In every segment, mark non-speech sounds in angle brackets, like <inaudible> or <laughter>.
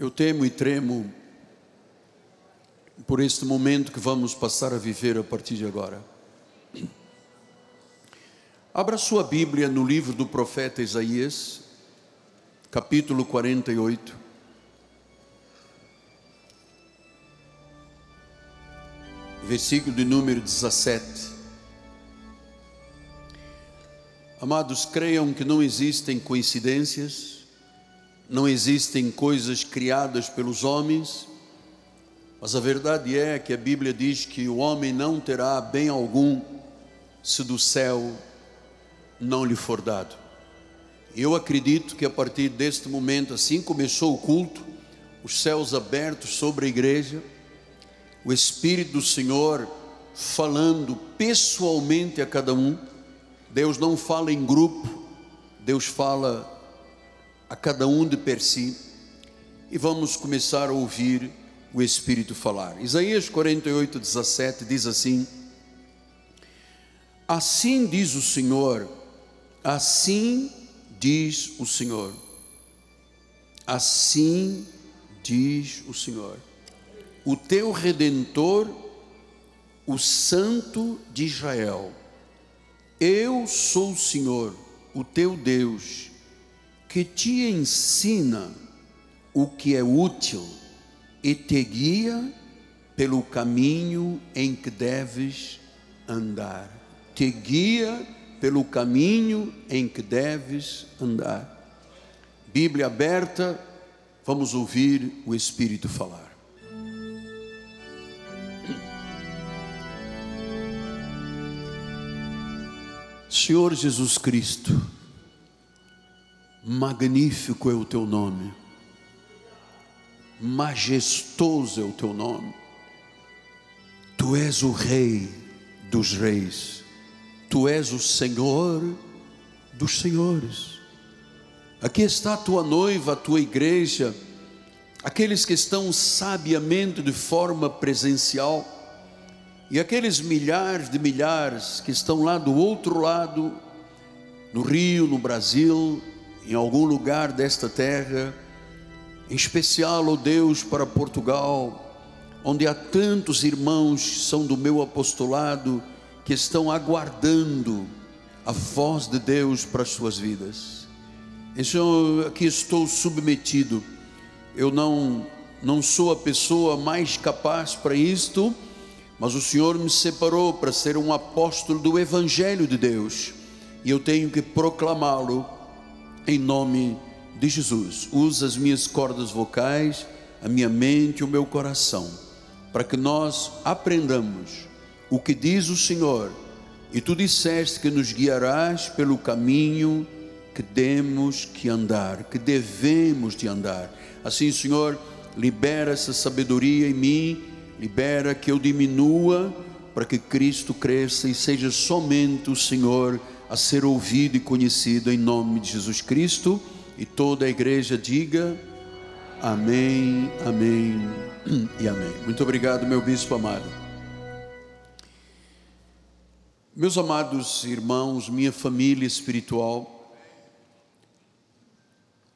Eu temo e tremo por este momento que vamos passar a viver a partir de agora. Abra sua Bíblia no livro do profeta Isaías, capítulo 48. Versículo de número 17. Amados, creiam que não existem coincidências, não existem coisas criadas pelos homens, mas a verdade é que a Bíblia diz que o homem não terá bem algum se do céu não lhe for dado. Eu acredito que a partir deste momento, assim começou o culto, os céus abertos sobre a igreja, o Espírito do Senhor falando pessoalmente a cada um. Deus não fala em grupo, Deus fala a cada um de per si, e vamos começar a ouvir o Espírito falar. Isaías 48, 17 diz assim: Assim diz o Senhor, assim diz o Senhor, assim diz o Senhor, o teu redentor, o Santo de Israel. Eu sou o Senhor, o teu Deus que te ensina o que é útil e te guia pelo caminho em que deves andar. Te guia pelo caminho em que deves andar. Bíblia aberta, vamos ouvir o Espírito falar. Senhor Jesus Cristo, magnífico é o teu nome, majestoso é o teu nome, tu és o Rei dos Reis, tu és o Senhor dos Senhores. Aqui está a tua noiva, a tua igreja, aqueles que estão sabiamente de forma presencial, e aqueles milhares de milhares que estão lá do outro lado, no Rio, no Brasil, em algum lugar desta terra, em especial, ó oh Deus, para Portugal, onde há tantos irmãos são do meu apostolado que estão aguardando a voz de Deus para as suas vidas. Então, aqui estou submetido. Eu não não sou a pessoa mais capaz para isto, mas o Senhor me separou para ser um apóstolo do evangelho de Deus, e eu tenho que proclamá-lo em nome de Jesus. Usa as minhas cordas vocais, a minha mente o meu coração, para que nós aprendamos o que diz o Senhor. E tu disseste que nos guiarás pelo caminho que temos que andar, que devemos de andar. Assim, Senhor, libera essa sabedoria em mim, libera que eu diminua para que Cristo cresça e seja somente o Senhor a ser ouvido e conhecido em nome de Jesus Cristo. E toda a igreja diga amém, amém e amém. Muito obrigado, meu bispo amado. Meus amados irmãos, minha família espiritual,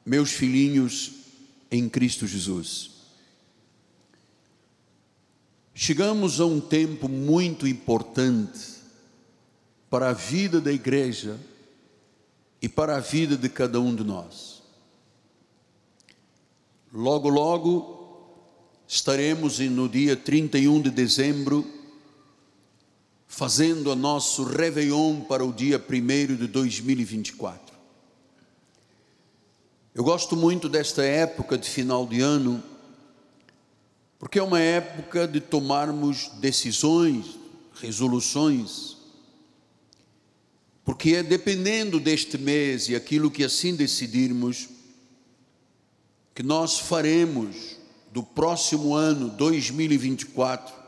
meus filhinhos em Cristo Jesus. Chegamos a um tempo muito importante para a vida da igreja e para a vida de cada um de nós. Logo, logo estaremos no dia 31 de dezembro fazendo o nosso Réveillon para o dia 1 de 2024. Eu gosto muito desta época de final de ano, porque é uma época de tomarmos decisões, resoluções, porque é dependendo deste mês e aquilo que assim decidirmos, que nós faremos do próximo ano 2024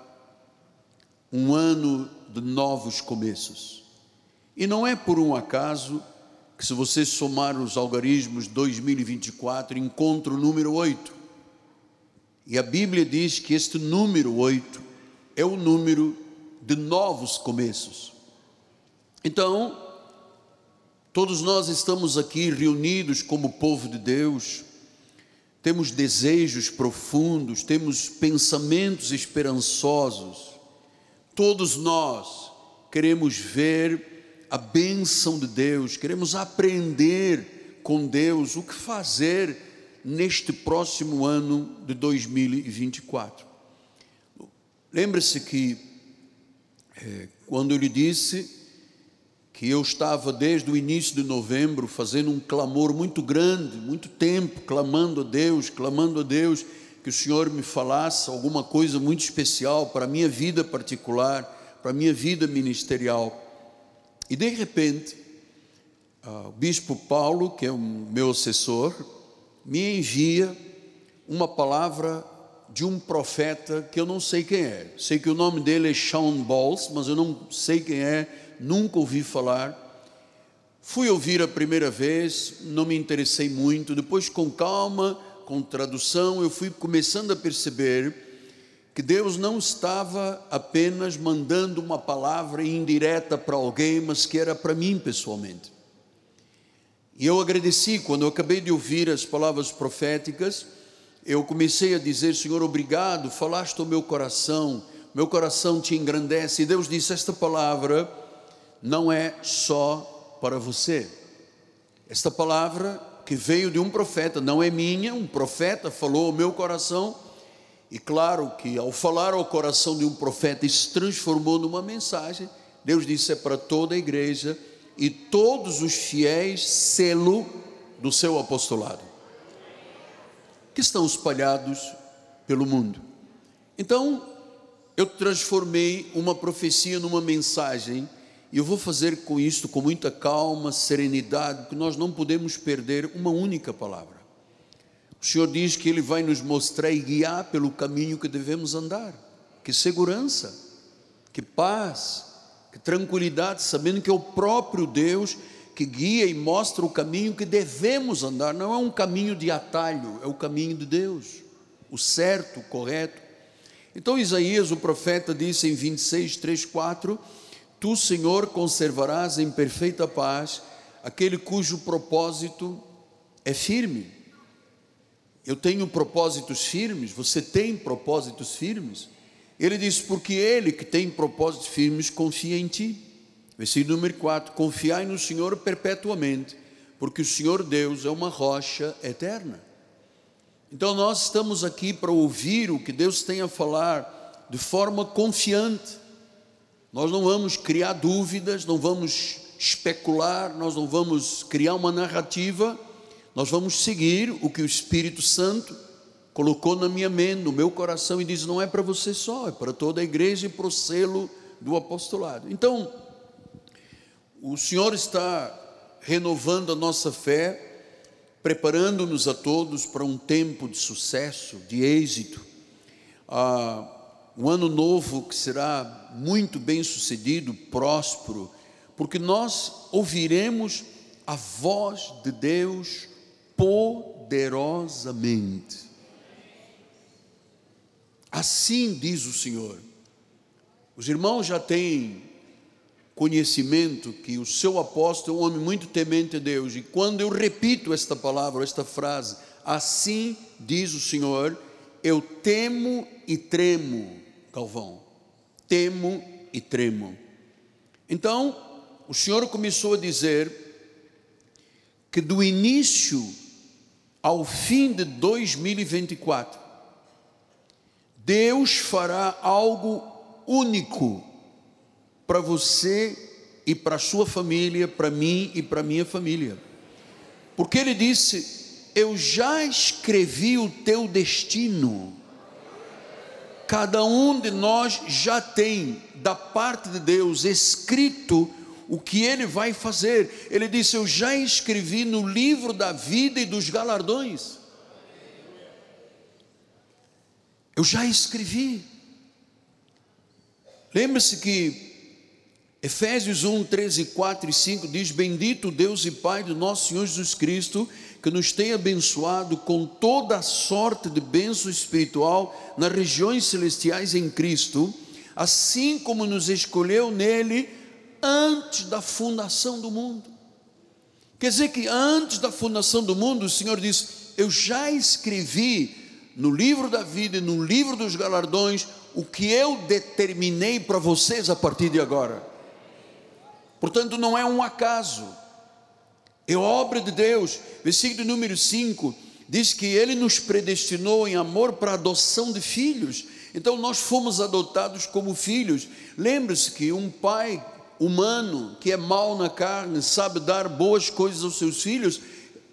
um ano de novos começos. E não é por um acaso que, se você somar os algarismos 2024, encontra o número 8. E a Bíblia diz que este número 8 é o número de novos começos. Então, Todos nós estamos aqui reunidos como povo de Deus, temos desejos profundos, temos pensamentos esperançosos. Todos nós queremos ver a bênção de Deus, queremos aprender com Deus o que fazer neste próximo ano de 2024. Lembre-se que, é, quando eu lhe disse que eu estava desde o início de novembro fazendo um clamor muito grande, muito tempo, clamando a Deus, clamando a Deus que o Senhor me falasse alguma coisa muito especial para a minha vida particular, para a minha vida ministerial. E de repente, o bispo Paulo, que é o meu assessor, me envia uma palavra de um profeta que eu não sei quem é. Sei que o nome dele é Sean Bowles, mas eu não sei quem é nunca ouvi falar. Fui ouvir a primeira vez, não me interessei muito, depois, com calma, com tradução, eu fui começando a perceber que Deus não estava apenas mandando uma palavra indireta para alguém, mas que era para mim pessoalmente. E eu agradeci quando eu acabei de ouvir as palavras proféticas, eu comecei a dizer: Senhor, obrigado, falaste ao meu coração, meu coração te engrandece. E Deus disse: Esta palavra não é só para você. Esta palavra que veio de um profeta, não é minha, um profeta falou ao meu coração, e claro que ao falar ao coração de um profeta, se transformou numa mensagem. Deus disse: é para toda a igreja e todos os fiéis, selo do seu apostolado, que estão espalhados pelo mundo. Então, eu transformei uma profecia numa mensagem e eu vou fazer com isto com muita calma, serenidade, porque nós não podemos perder uma única palavra. O Senhor diz que Ele vai nos mostrar e guiar pelo caminho que devemos andar. Que segurança, que paz, que tranquilidade, sabendo que é o próprio Deus que guia e mostra o caminho que devemos andar. Não é um caminho de atalho, é o caminho de Deus, o certo, o correto. Então Isaías, o profeta, disse em 26, 3, 4 Tu, Senhor, conservarás em perfeita paz aquele cujo propósito é firme. Eu tenho propósitos firmes, você tem propósitos firmes? Ele diz: Porque ele que tem propósitos firmes confia em ti. Versículo número 4: Confiai no Senhor perpetuamente, porque o Senhor Deus é uma rocha eterna. Então nós estamos aqui para ouvir o que Deus tem a falar de forma confiante nós não vamos criar dúvidas, não vamos especular, nós não vamos criar uma narrativa, nós vamos seguir o que o Espírito Santo colocou na minha mente, no meu coração e diz: não é para você só, é para toda a igreja e para o selo do apostolado. Então, o Senhor está renovando a nossa fé, preparando-nos a todos para um tempo de sucesso, de êxito. Ah, um ano novo que será muito bem sucedido, próspero, porque nós ouviremos a voz de Deus poderosamente. Assim diz o Senhor. Os irmãos já têm conhecimento que o seu apóstolo é um homem muito temente a Deus, e quando eu repito esta palavra, esta frase, assim diz o Senhor, eu temo e tremo Galvão. Temo e tremo. Então, o Senhor começou a dizer que do início ao fim de 2024, Deus fará algo único para você e para a sua família, para mim e para minha família. Porque Ele disse: Eu já escrevi o teu destino cada um de nós já tem da parte de Deus escrito o que ele vai fazer. Ele disse: Eu já escrevi no livro da vida e dos galardões. Eu já escrevi. Lembre-se que Efésios 1, 13, 4 e 5 diz: Bendito Deus e Pai do nosso Senhor Jesus Cristo que nos tem abençoado com toda a sorte de bênção espiritual nas regiões celestiais em Cristo, assim como nos escolheu nele antes da fundação do mundo. Quer dizer que antes da fundação do mundo, o Senhor diz: Eu já escrevi no livro da vida e no livro dos galardões o que eu determinei para vocês a partir de agora. Portanto, não é um acaso, é obra de Deus. Versículo número 5 diz que Ele nos predestinou em amor para a adoção de filhos. Então, nós fomos adotados como filhos. Lembre-se que um pai humano que é mau na carne sabe dar boas coisas aos seus filhos.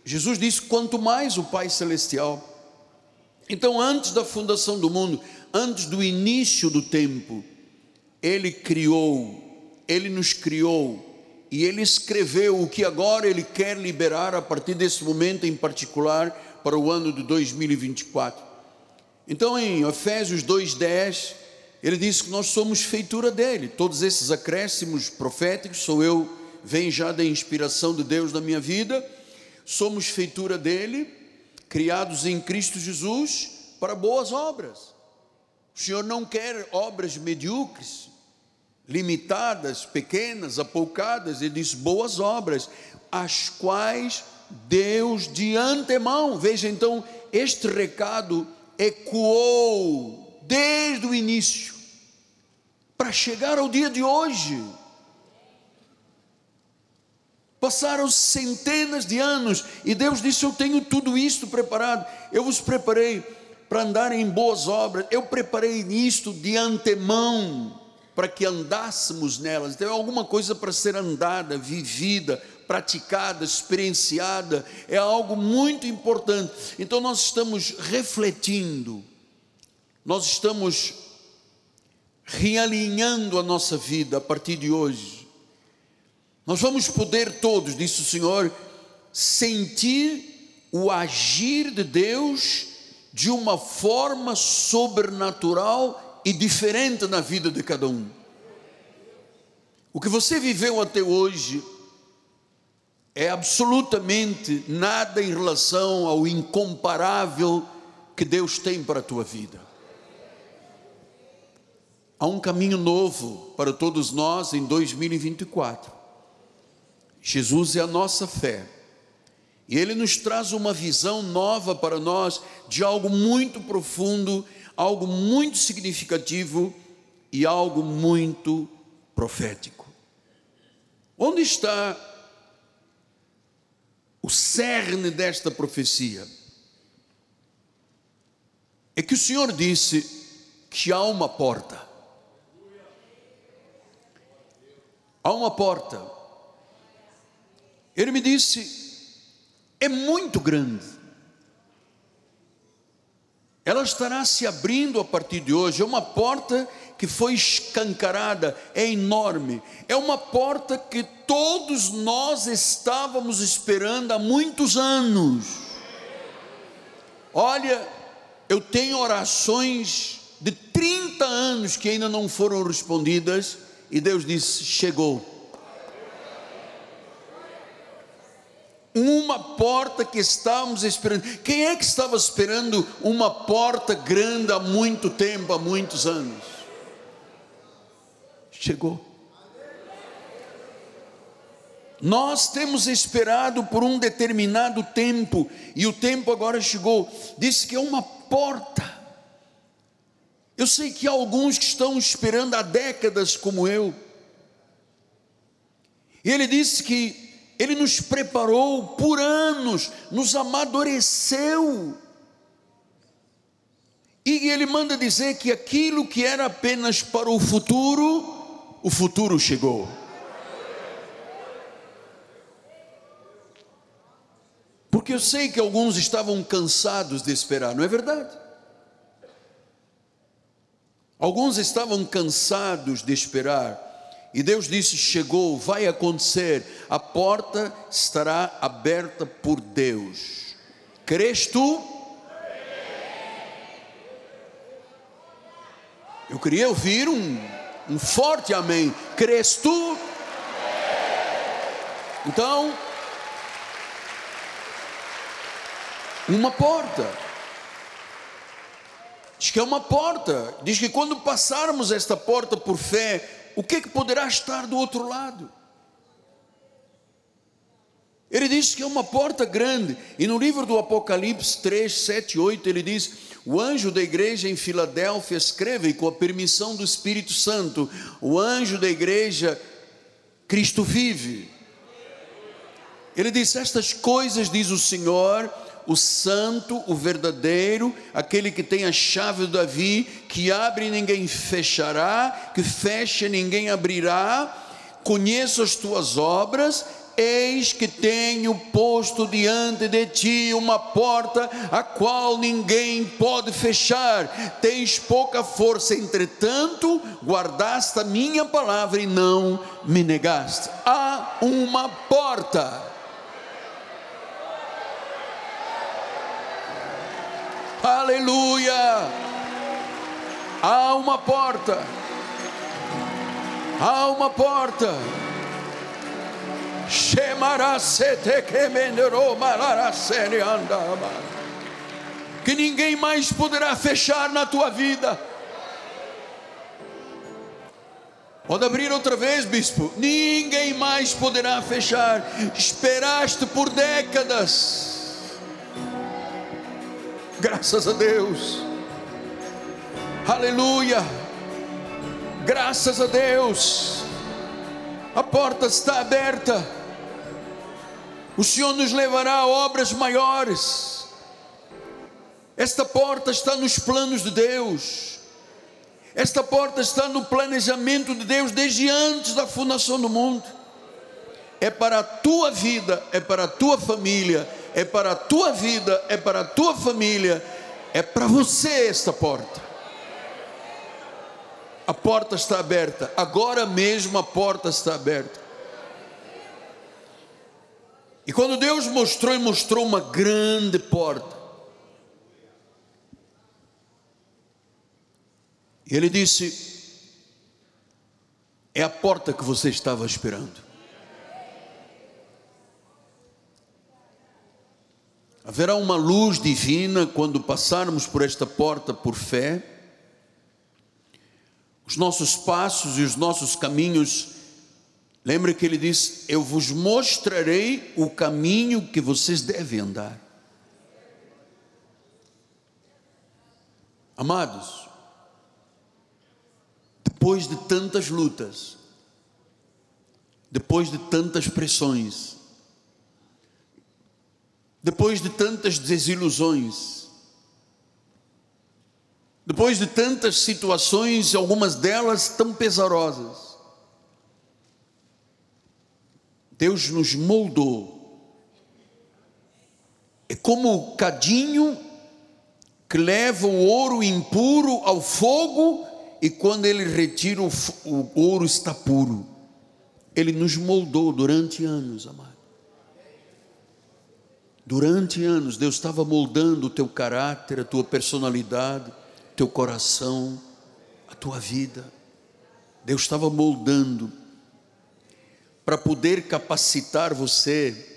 Jesus disse: quanto mais o Pai Celestial. Então, antes da fundação do mundo, antes do início do tempo, Ele criou, Ele nos criou e Ele escreveu o que agora Ele quer liberar a partir desse momento em particular para o ano de 2024. Então, em Efésios 2,10, ele diz que nós somos feitura dele. Todos esses acréscimos proféticos, sou eu, vem já da inspiração de Deus na minha vida. Somos feitura dele, criados em Cristo Jesus para boas obras. O Senhor não quer obras medíocres, limitadas, pequenas, apoucadas. Ele diz boas obras, as quais Deus de antemão. Veja então, este recado ecoou desde o início para chegar ao dia de hoje. Passaram centenas de anos e Deus disse: Eu tenho tudo isto preparado. Eu vos preparei para andar em boas obras. Eu preparei isto de antemão para que andássemos nelas. Então, é alguma coisa para ser andada, vivida, praticada, experienciada. É algo muito importante. Então, nós estamos refletindo, nós estamos realinhando a nossa vida a partir de hoje. Nós vamos poder todos, disse o Senhor, sentir o agir de Deus de uma forma sobrenatural e diferente na vida de cada um. O que você viveu até hoje é absolutamente nada em relação ao incomparável que Deus tem para a tua vida. Há um caminho novo para todos nós em 2024. Jesus é a nossa fé. E ele nos traz uma visão nova para nós de algo muito profundo, algo muito significativo e algo muito profético. Onde está o cerne desta profecia? É que o Senhor disse que há uma porta. há uma porta. Ele me disse: é muito grande. Ela estará se abrindo a partir de hoje. É uma porta que foi escancarada, é enorme. É uma porta que todos nós estávamos esperando há muitos anos. Olha, eu tenho orações de 30 anos que ainda não foram respondidas e Deus disse: chegou. Uma porta que estávamos esperando. Quem é que estava esperando uma porta grande há muito tempo, há muitos anos? Chegou. Nós temos esperado por um determinado tempo, e o tempo agora chegou. Disse que é uma porta. Eu sei que há alguns que estão esperando há décadas, como eu. E ele disse que ele nos preparou por anos, nos amadureceu. E ele manda dizer que aquilo que era apenas para o futuro, o futuro chegou. Porque eu sei que alguns estavam cansados de esperar, não é verdade? Alguns estavam cansados de esperar, e Deus disse: chegou, vai acontecer, a porta estará aberta por Deus. Crês tu? Eu queria ouvir um, um forte amém. Crês tu? Então, uma porta. Diz que é uma porta. Diz que quando passarmos esta porta por fé, o que, é que poderá estar do outro lado? Ele diz que é uma porta grande, e no livro do Apocalipse 3, 7 8, ele diz: O anjo da igreja em Filadélfia escreve, com a permissão do Espírito Santo, o anjo da igreja, Cristo vive. Ele diz: Estas coisas, diz o Senhor, o santo, o verdadeiro, aquele que tem a chave de Davi, que abre ninguém fechará, que fecha ninguém abrirá. Conheço as tuas obras, Eis que tenho posto diante de ti uma porta a qual ninguém pode fechar. Tens pouca força, entretanto, guardaste a minha palavra e não me negaste. Há uma porta. Aleluia! Há uma porta. Há uma porta. Que ninguém mais poderá fechar na tua vida. Pode abrir outra vez, bispo. Ninguém mais poderá fechar. Esperaste por décadas. Graças a Deus. Aleluia. Graças a Deus a porta está aberta. O Senhor nos levará a obras maiores. Esta porta está nos planos de Deus. Esta porta está no planejamento de Deus desde antes da fundação do mundo. É para a tua vida, é para a tua família, é para a tua vida, é para a tua família, é para você esta porta a porta está aberta, agora mesmo a porta está aberta. E quando Deus mostrou e mostrou uma grande porta, Ele disse: É a porta que você estava esperando. Haverá uma luz divina quando passarmos por esta porta por fé os nossos passos e os nossos caminhos. Lembre que ele diz: Eu vos mostrarei o caminho que vocês devem andar. Amados, depois de tantas lutas, depois de tantas pressões, depois de tantas desilusões, depois de tantas situações, algumas delas tão pesarosas, Deus nos moldou. É como o cadinho que leva o ouro impuro ao fogo e quando ele retira o, o ouro está puro. Ele nos moldou durante anos, amado. Durante anos, Deus estava moldando o teu caráter, a tua personalidade teu coração, a tua vida. Deus estava moldando para poder capacitar você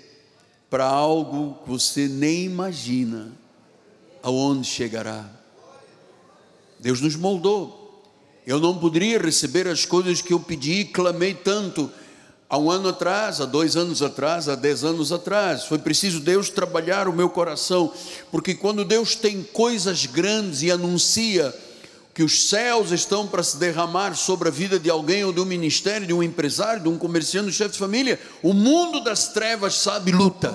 para algo que você nem imagina aonde chegará. Deus nos moldou. Eu não poderia receber as coisas que eu pedi e clamei tanto há um ano atrás, há dois anos atrás, há dez anos atrás. Foi preciso Deus trabalhar o meu coração, porque quando Deus tem coisas grandes e anuncia que os céus estão para se derramar sobre a vida de alguém ou de um ministério, de um empresário, de um comerciante, de um chefe de família, o mundo das trevas sabe luta.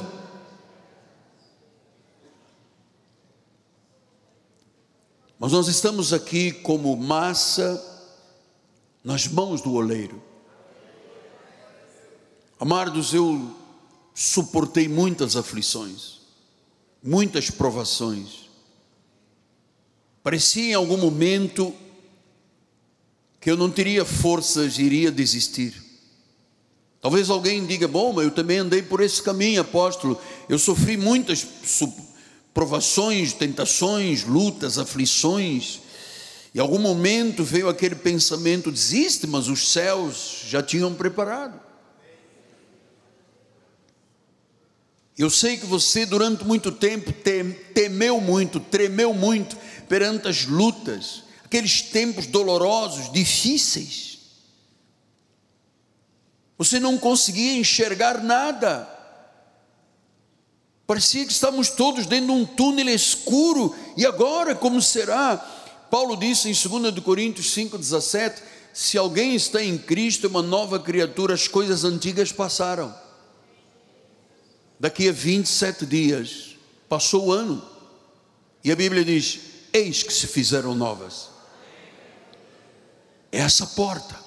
Mas nós estamos aqui como massa nas mãos do oleiro. Amados, eu suportei muitas aflições, muitas provações. Parecia em algum momento que eu não teria forças iria desistir. Talvez alguém diga: Bom, mas eu também andei por esse caminho, apóstolo. Eu sofri muitas provações, tentações, lutas, aflições. Em algum momento veio aquele pensamento: desiste, mas os céus já tinham preparado. Eu sei que você durante muito tempo temeu muito, tremeu muito perante as lutas, aqueles tempos dolorosos, difíceis. Você não conseguia enxergar nada. Parecia que estamos todos dentro de um túnel escuro, e agora como será? Paulo disse em 2 Coríntios 5,17: se alguém está em Cristo, é uma nova criatura, as coisas antigas passaram. Daqui a 27 dias, passou o ano, e a Bíblia diz: eis que se fizeram novas. É essa porta.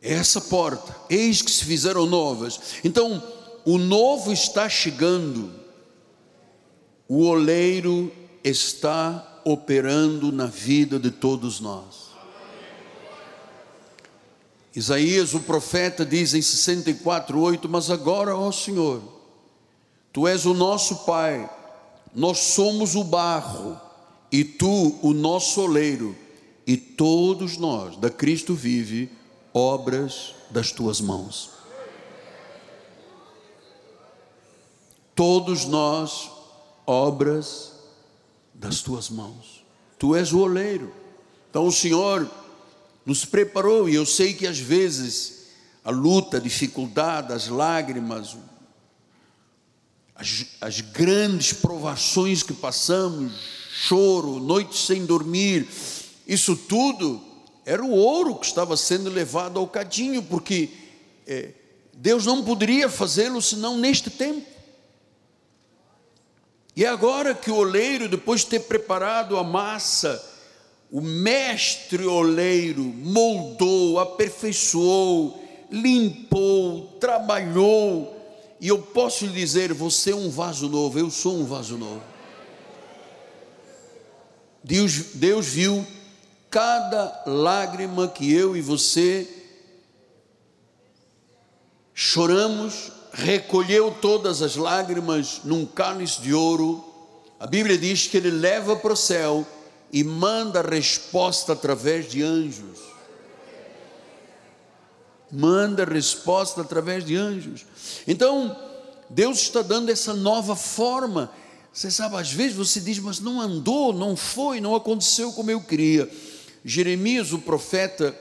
É essa porta. Eis que se fizeram novas. Então, o novo está chegando, o oleiro está operando na vida de todos nós. Isaías, o profeta, diz em 64:8, mas agora, ó Senhor, tu és o nosso Pai, nós somos o barro, e tu o nosso oleiro, e todos nós, da Cristo vive, obras das tuas mãos. todos nós obras das tuas mãos. Tu és o oleiro. Então o Senhor nos preparou, e eu sei que às vezes a luta, a dificuldade, as lágrimas, as, as grandes provações que passamos, choro, noites sem dormir, isso tudo era o ouro que estava sendo levado ao cadinho, porque é, Deus não poderia fazê-lo senão neste tempo. E agora que o oleiro, depois de ter preparado a massa, o mestre oleiro moldou, aperfeiçoou, limpou, trabalhou, e eu posso lhe dizer: você é um vaso novo, eu sou um vaso novo. Deus, Deus viu cada lágrima que eu e você choramos recolheu todas as lágrimas num cálice de ouro. A Bíblia diz que ele leva para o céu e manda resposta através de anjos. Manda resposta através de anjos. Então, Deus está dando essa nova forma. Você sabe, às vezes você diz, mas não andou, não foi, não aconteceu como eu queria. Jeremias, o profeta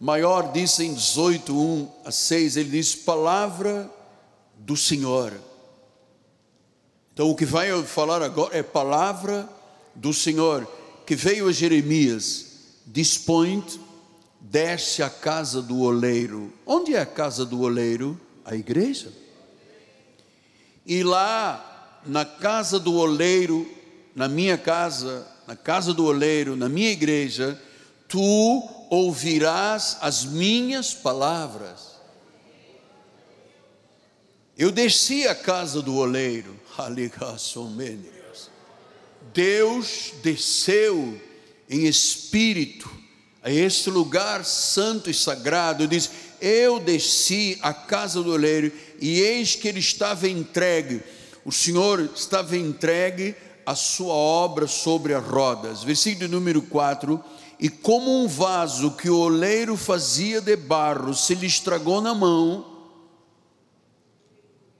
maior, disse em 18, 1 a 6, ele diz: Palavra do Senhor. Então, o que vai falar agora é palavra do Senhor, que veio a Jeremias: dispõe desce à casa do oleiro. Onde é a casa do oleiro? A igreja. E lá, na casa do oleiro, na minha casa, na casa do oleiro, na minha igreja, tu ouvirás as minhas palavras. Eu desci à casa do oleiro, <laughs> Deus desceu em espírito a este lugar santo e sagrado. Disse: Eu desci à casa do oleiro e eis que ele estava entregue. O Senhor estava entregue a sua obra sobre as rodas. Versículo número 4. E como um vaso que o oleiro fazia de barro se lhe estragou na mão,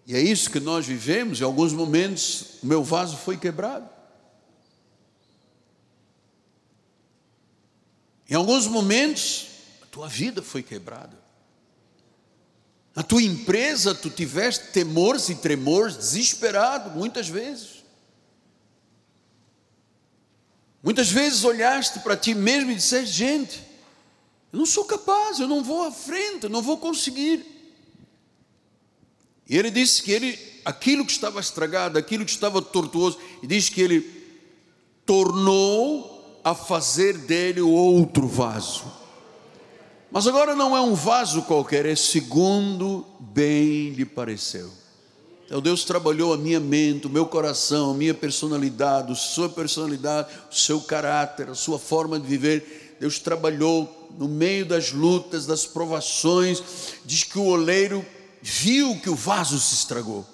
e é isso que nós vivemos. Em alguns momentos, o meu vaso foi quebrado. Em alguns momentos, a tua vida foi quebrada. Na tua empresa, tu tiveste temores e tremores, desesperado, muitas vezes. Muitas vezes olhaste para ti mesmo e disseste: gente, eu não sou capaz, eu não vou à frente, eu não vou conseguir. E ele disse que ele, aquilo que estava estragado, aquilo que estava tortuoso, e diz que ele tornou a fazer dele outro vaso. Mas agora não é um vaso qualquer, é segundo bem lhe pareceu. Então Deus trabalhou a minha mente, o meu coração, a minha personalidade, a sua personalidade, o seu caráter, a sua forma de viver. Deus trabalhou no meio das lutas, das provações. Diz que o oleiro viu que o vaso se estragou.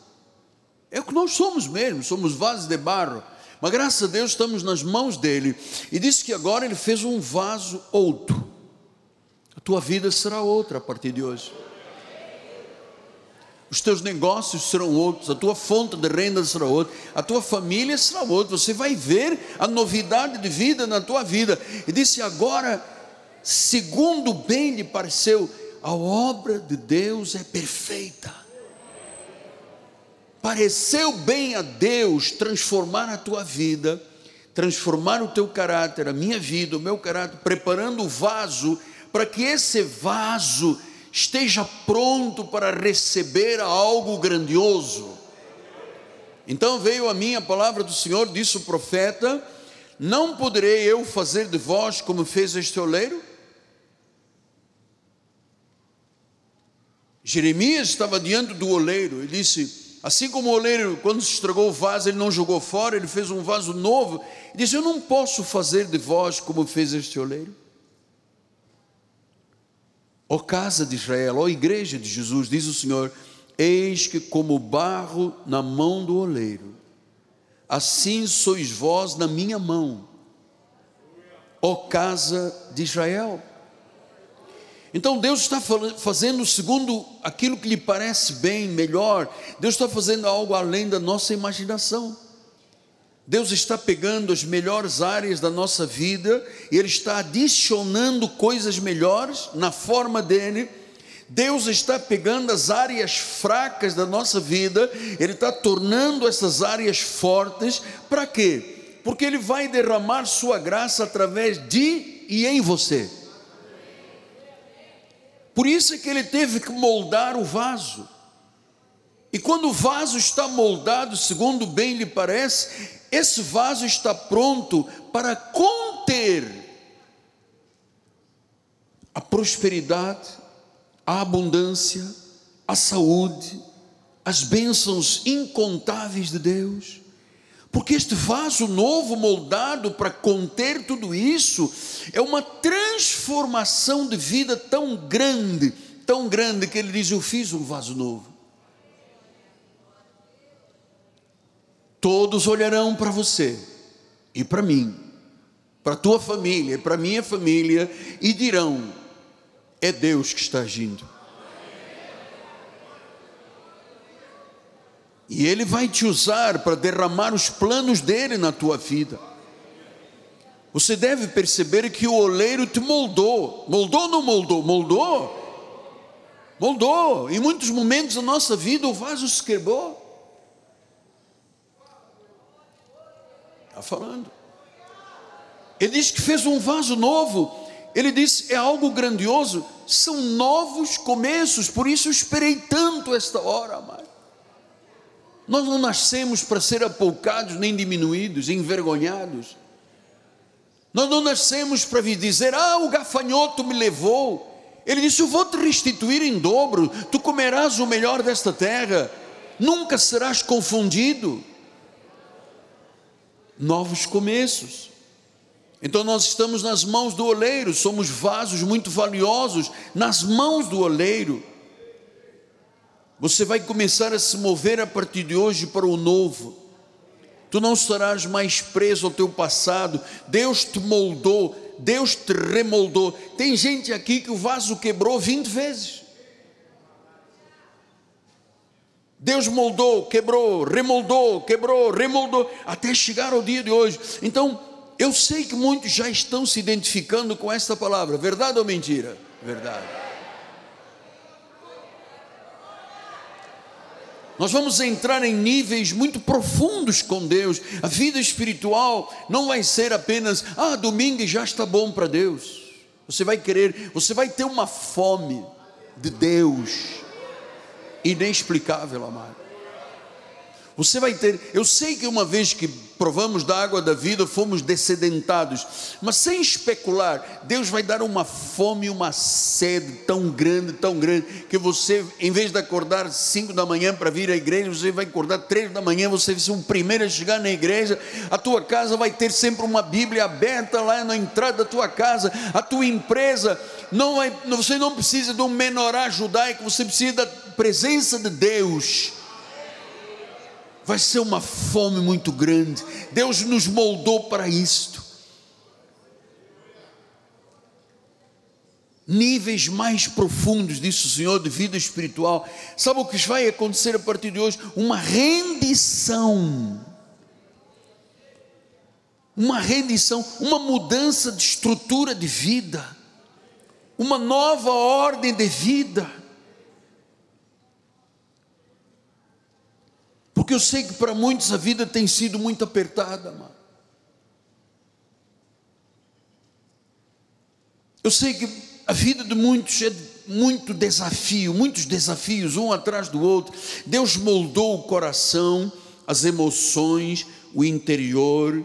É o que nós somos mesmo, somos vasos de barro. Mas graças a Deus estamos nas mãos dele. E disse que agora ele fez um vaso outro. A tua vida será outra a partir de hoje. Os teus negócios serão outros, a tua fonte de renda será outra, a tua família será outra. Você vai ver a novidade de vida na tua vida. E disse agora, segundo bem lhe pareceu, a obra de Deus é perfeita. Pareceu bem a Deus transformar a tua vida, transformar o teu caráter, a minha vida, o meu caráter, preparando o vaso para que esse vaso esteja pronto para receber algo grandioso. Então veio a mim a palavra do Senhor, disse o profeta: Não poderei eu fazer de vós como fez este oleiro? Jeremias estava diante do oleiro e disse: Assim como o oleiro, quando se estragou o vaso, ele não jogou fora, ele fez um vaso novo. E disse: Eu não posso fazer de vós como fez este oleiro. Ó casa de Israel, ó igreja de Jesus, diz o Senhor: Eis que, como barro na mão do oleiro, assim sois vós na minha mão, ó casa de Israel. Então Deus está fazendo segundo aquilo que lhe parece bem, melhor. Deus está fazendo algo além da nossa imaginação. Deus está pegando as melhores áreas da nossa vida e Ele está adicionando coisas melhores na forma dele. Deus está pegando as áreas fracas da nossa vida, Ele está tornando essas áreas fortes, para quê? Porque Ele vai derramar Sua graça através de e em você. Por isso é que Ele teve que moldar o vaso. E quando o vaso está moldado, segundo bem lhe parece, esse vaso está pronto para conter a prosperidade, a abundância, a saúde, as bênçãos incontáveis de Deus. Porque este vaso novo, moldado para conter tudo isso, é uma transformação de vida tão grande, tão grande, que ele diz: Eu fiz um vaso novo. todos olharão para você e para mim, para tua família, para a minha família, e dirão: é Deus que está agindo. E Ele vai te usar para derramar os planos dele na tua vida. Você deve perceber que o oleiro te moldou. Moldou ou não moldou? Moldou. Moldou. Em muitos momentos da nossa vida o vaso se quebrou. Está falando. Ele diz que fez um vaso novo. Ele diz é algo grandioso. São novos começos. Por isso eu esperei tanto esta hora, amado. Nós não nascemos para ser apoucados, nem diminuídos, envergonhados. Nós não nascemos para dizer, ah, o gafanhoto me levou. Ele disse: Eu vou te restituir em dobro, tu comerás o melhor desta terra, nunca serás confundido novos começos. Então nós estamos nas mãos do oleiro, somos vasos muito valiosos nas mãos do oleiro. Você vai começar a se mover a partir de hoje para o novo. Tu não estarás mais preso ao teu passado. Deus te moldou, Deus te remoldou. Tem gente aqui que o vaso quebrou 20 vezes. Deus moldou, quebrou, remoldou, quebrou, remoldou, até chegar ao dia de hoje. Então, eu sei que muitos já estão se identificando com esta palavra, verdade ou mentira? Verdade. Nós vamos entrar em níveis muito profundos com Deus. A vida espiritual não vai ser apenas, ah, domingo já está bom para Deus. Você vai querer, você vai ter uma fome de Deus inexplicável, amado. Você vai ter, eu sei que uma vez que provamos da água da vida, fomos descedentados, mas sem especular, Deus vai dar uma fome, uma sede tão grande, tão grande, que você, em vez de acordar cinco da manhã para vir à igreja, você vai acordar três da manhã, você vai ser o primeiro a chegar na igreja, a tua casa vai ter sempre uma Bíblia aberta lá na entrada da tua casa, a tua empresa, não vai, você não precisa de um menorá judaico, você precisa da presença de Deus vai ser uma fome muito grande. Deus nos moldou para isto. Níveis mais profundos, disse o Senhor, de vida espiritual. Sabe o que vai acontecer a partir de hoje? Uma rendição. Uma rendição, uma mudança de estrutura de vida, uma nova ordem de vida Porque eu sei que para muitos a vida tem sido muito apertada, amado. Eu sei que a vida de muitos é muito desafio, muitos desafios, um atrás do outro. Deus moldou o coração, as emoções, o interior,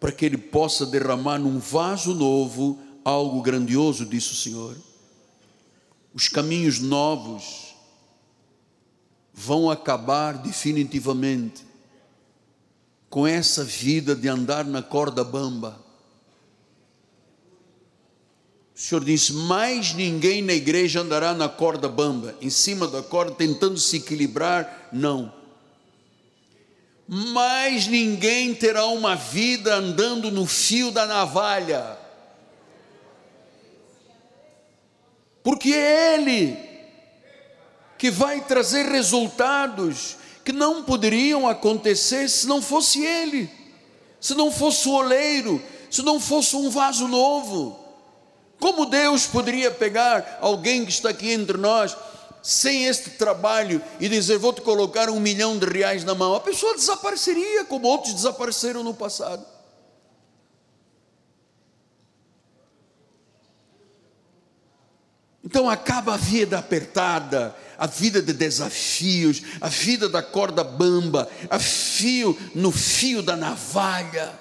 para que Ele possa derramar num vaso novo algo grandioso, disse o Senhor. Os caminhos novos vão acabar definitivamente com essa vida de andar na corda bamba o Senhor disse: mais ninguém na igreja andará na corda bamba, em cima da corda, tentando se equilibrar. Não. Mais ninguém terá uma vida andando no fio da navalha. Porque é Ele que vai trazer resultados que não poderiam acontecer se não fosse Ele, se não fosse o oleiro, se não fosse um vaso novo. Como Deus poderia pegar alguém que está aqui entre nós sem este trabalho e dizer: Vou te colocar um milhão de reais na mão? A pessoa desapareceria, como outros desapareceram no passado. Então acaba a vida apertada, a vida de desafios, a vida da corda bamba, a fio no fio da navalha.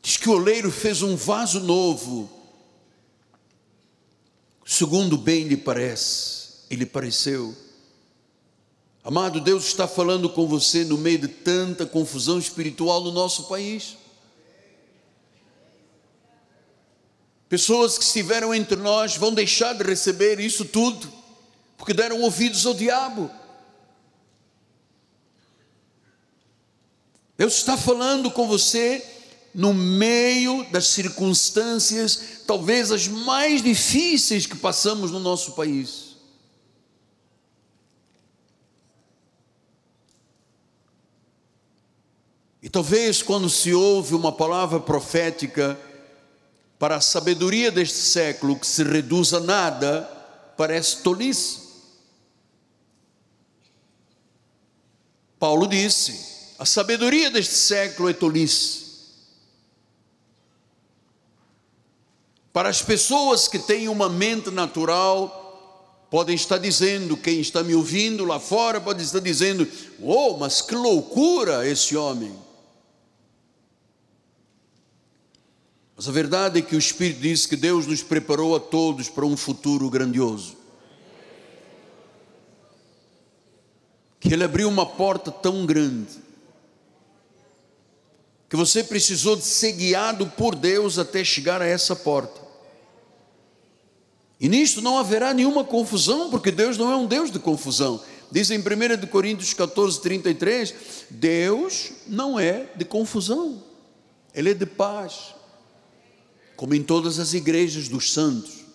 Diz que o oleiro fez um vaso novo, segundo bem lhe parece, ele pareceu. Amado, Deus está falando com você no meio de tanta confusão espiritual no nosso país. Pessoas que estiveram entre nós vão deixar de receber isso tudo, porque deram ouvidos ao diabo. Deus está falando com você no meio das circunstâncias, talvez as mais difíceis que passamos no nosso país. E talvez quando se ouve uma palavra profética para a sabedoria deste século que se reduz a nada, parece tolice. Paulo disse: a sabedoria deste século é tolice. Para as pessoas que têm uma mente natural, podem estar dizendo, quem está me ouvindo lá fora, pode estar dizendo: Oh, mas que loucura esse homem. Mas a verdade é que o Espírito diz que Deus nos preparou a todos para um futuro grandioso. Que Ele abriu uma porta tão grande, que você precisou de ser guiado por Deus até chegar a essa porta. E nisto não haverá nenhuma confusão, porque Deus não é um Deus de confusão. Diz em 1 Coríntios 14, 33, Deus não é de confusão, Ele é de paz, como em todas as igrejas dos santos.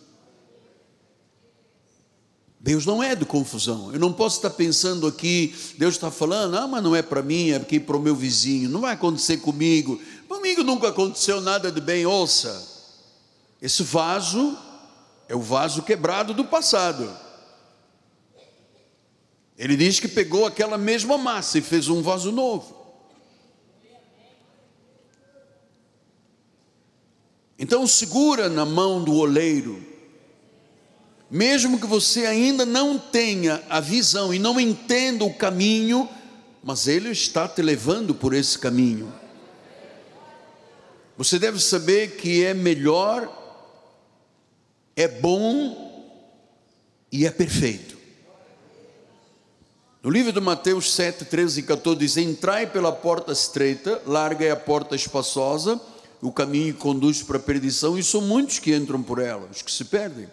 Deus não é de confusão. Eu não posso estar pensando aqui, Deus está falando, ah, mas não é para mim, é aqui para o meu vizinho. Não vai acontecer comigo. Comigo nunca aconteceu nada de bem. Ouça, esse vaso é o vaso quebrado do passado. Ele diz que pegou aquela mesma massa e fez um vaso novo. Então segura na mão do oleiro, mesmo que você ainda não tenha a visão e não entenda o caminho, mas ele está te levando por esse caminho. Você deve saber que é melhor é bom e é perfeito. No livro de Mateus 7, 13 e 14 diz: Entrai pela porta estreita, larga é a porta espaçosa, o caminho conduz para a perdição, e são muitos que entram por ela, os que se perdem.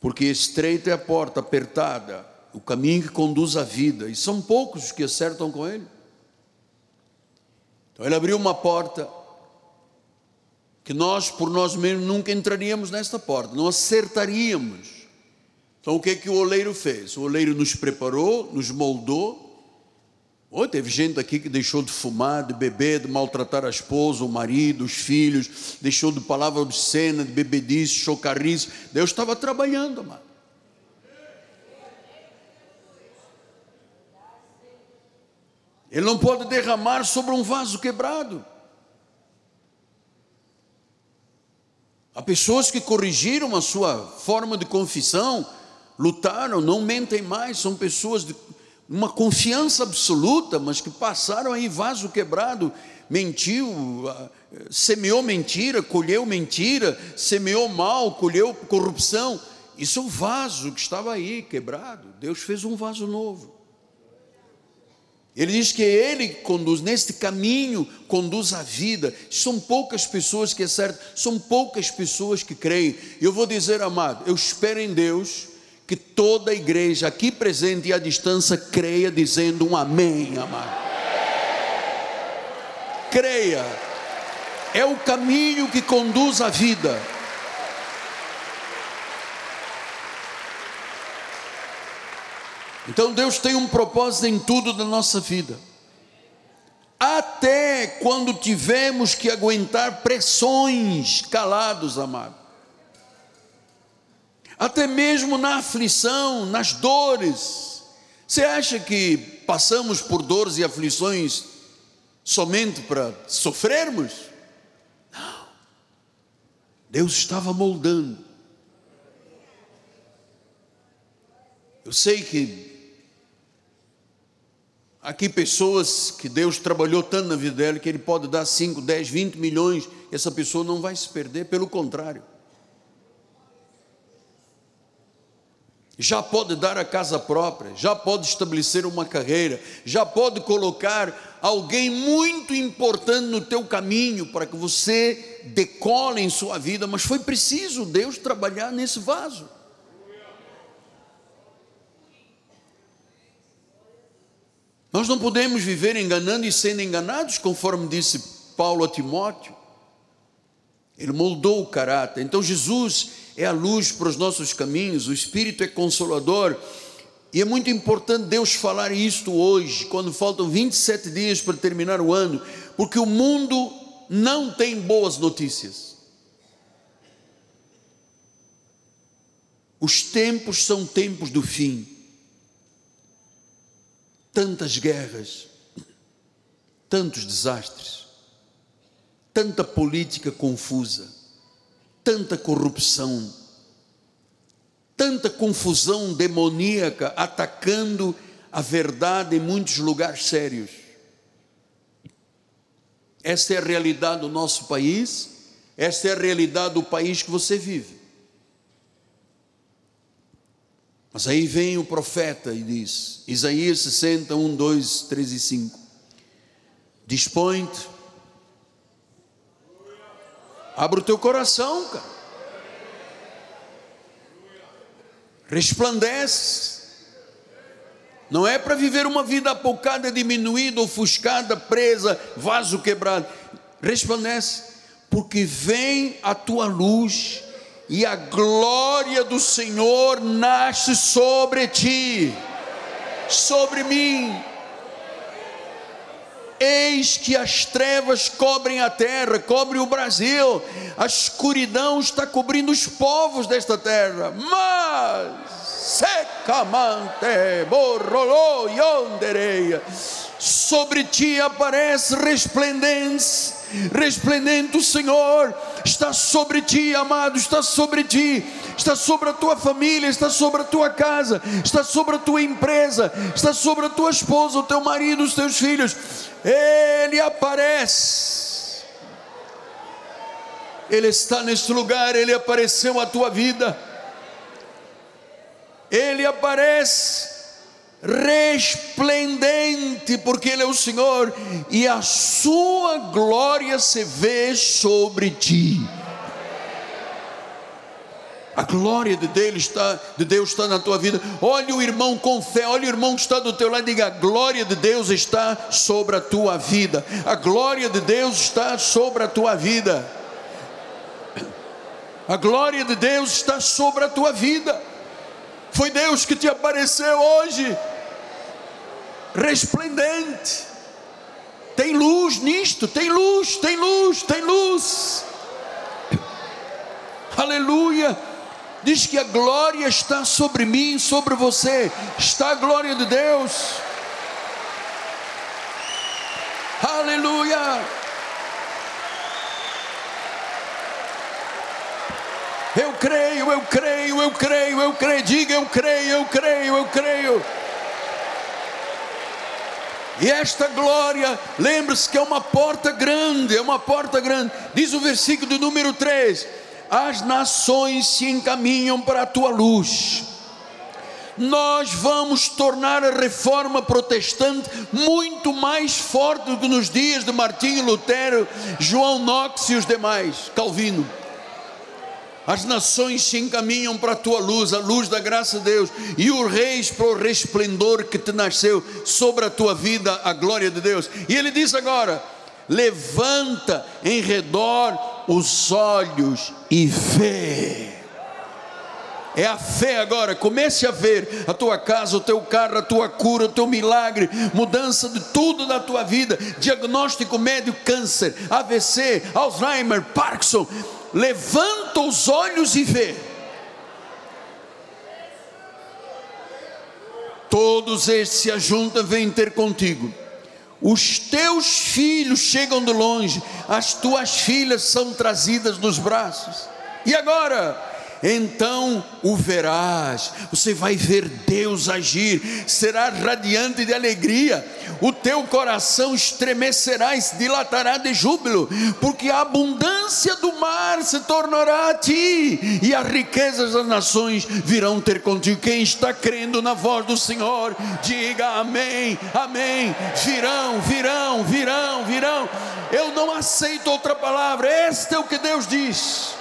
Porque estreita é a porta, apertada, o caminho que conduz à vida, e são poucos os que acertam com ele. Então ele abriu uma porta, que nós, por nós mesmos, nunca entraríamos nesta porta, não acertaríamos. Então, o que é que o oleiro fez? O oleiro nos preparou, nos moldou. Oh, teve gente aqui que deixou de fumar, de beber, de maltratar a esposa, o marido, os filhos, deixou de palavra obscena, de bebedice, chocarrice. Deus estava trabalhando, amado. Ele não pode derramar sobre um vaso quebrado. Há pessoas que corrigiram a sua forma de confissão, lutaram, não mentem mais, são pessoas de uma confiança absoluta, mas que passaram aí vaso quebrado, mentiu, semeou mentira, colheu mentira, semeou mal, colheu corrupção. Isso é o vaso que estava aí quebrado. Deus fez um vaso novo. Ele diz que ele conduz, neste caminho, conduz a vida. São poucas pessoas que é certo, são poucas pessoas que creem. Eu vou dizer, amado, eu espero em Deus que toda a igreja aqui presente e à distância creia dizendo um amém, amado. Creia, é o caminho que conduz à vida. Então Deus tem um propósito em tudo da nossa vida. Até quando tivemos que aguentar pressões calados, amado até mesmo na aflição, nas dores. Você acha que passamos por dores e aflições somente para sofrermos? Não. Deus estava moldando. Eu sei que aqui pessoas que Deus trabalhou tanto na vida dela que Ele pode dar 5, 10, 20 milhões, essa pessoa não vai se perder, pelo contrário. Já pode dar a casa própria, já pode estabelecer uma carreira, já pode colocar alguém muito importante no teu caminho para que você decole em sua vida, mas foi preciso Deus trabalhar nesse vaso. Nós não podemos viver enganando e sendo enganados, conforme disse Paulo a Timóteo. Ele moldou o caráter. Então Jesus é a luz para os nossos caminhos, o Espírito é consolador. E é muito importante Deus falar isto hoje, quando faltam 27 dias para terminar o ano, porque o mundo não tem boas notícias. Os tempos são tempos do fim. Tantas guerras, tantos desastres, tanta política confusa tanta corrupção, tanta confusão demoníaca atacando a verdade em muitos lugares sérios. Esta é a realidade do nosso país, esta é a realidade do país que você vive. Mas aí vem o profeta e diz, Isaías 60, 1, 2, 3 e 5: Dispõe-te Abra o teu coração, cara. Resplandece. Não é para viver uma vida apocada, diminuída, ofuscada, presa, vaso quebrado. Resplandece, porque vem a tua luz e a glória do Senhor nasce sobre ti, sobre mim Eis que as trevas cobrem a terra, cobre o Brasil, a escuridão está cobrindo os povos desta terra, mas secamante, borrolô, yondereia, sobre ti aparece resplendência, resplendente o Senhor, está sobre ti, amado, está sobre ti, está sobre a tua família, está sobre a tua casa, está sobre a tua empresa, está sobre a tua esposa, o teu marido, os teus filhos ele aparece. Ele está neste lugar, ele apareceu à tua vida. Ele aparece resplendente, porque Ele é o Senhor, e a sua glória se vê sobre ti. A glória de Deus, está, de Deus está na tua vida. Olha o irmão com fé, olha o irmão que está do teu lado e diga: a glória de Deus está sobre a tua vida. A glória de Deus está sobre a tua vida. A glória de Deus está sobre a tua vida. Foi Deus que te apareceu hoje, resplendente. Tem luz nisto, tem luz, tem luz, tem luz. Aleluia diz que a glória está sobre mim, sobre você, está a glória de Deus. aleluia. Eu creio, eu creio, eu creio, eu creio. Diga eu creio, eu creio, eu creio. E esta glória, lembre-se que é uma porta grande, é uma porta grande. Diz o versículo de número 3: As nações se encaminham para a tua luz. Nós vamos tornar a reforma protestante muito mais forte do que nos dias de Martinho Lutero, João Knox e os demais, Calvino. As nações se encaminham para a tua luz, a luz da graça de Deus, e os reis para o resplendor que te nasceu sobre a tua vida, a glória de Deus. E ele diz agora: levanta em redor os olhos e vê. É a fé agora. Comece a ver a tua casa, o teu carro, a tua cura, o teu milagre, mudança de tudo na tua vida. Diagnóstico médio: câncer, AVC, Alzheimer, Parkinson levanta os olhos e vê. Todos estes se ajuntam, vêm ter contigo. Os teus filhos chegam de longe, as tuas filhas são trazidas nos braços. E agora? Então o verás, você vai ver Deus agir, será radiante de alegria, o teu coração estremecerá e se dilatará de júbilo, porque a abundância do mar se tornará a ti, e as riquezas das nações virão ter contigo. Quem está crendo na voz do Senhor, diga amém, amém. Virão, virão, virão, virão. Eu não aceito outra palavra, este é o que Deus diz.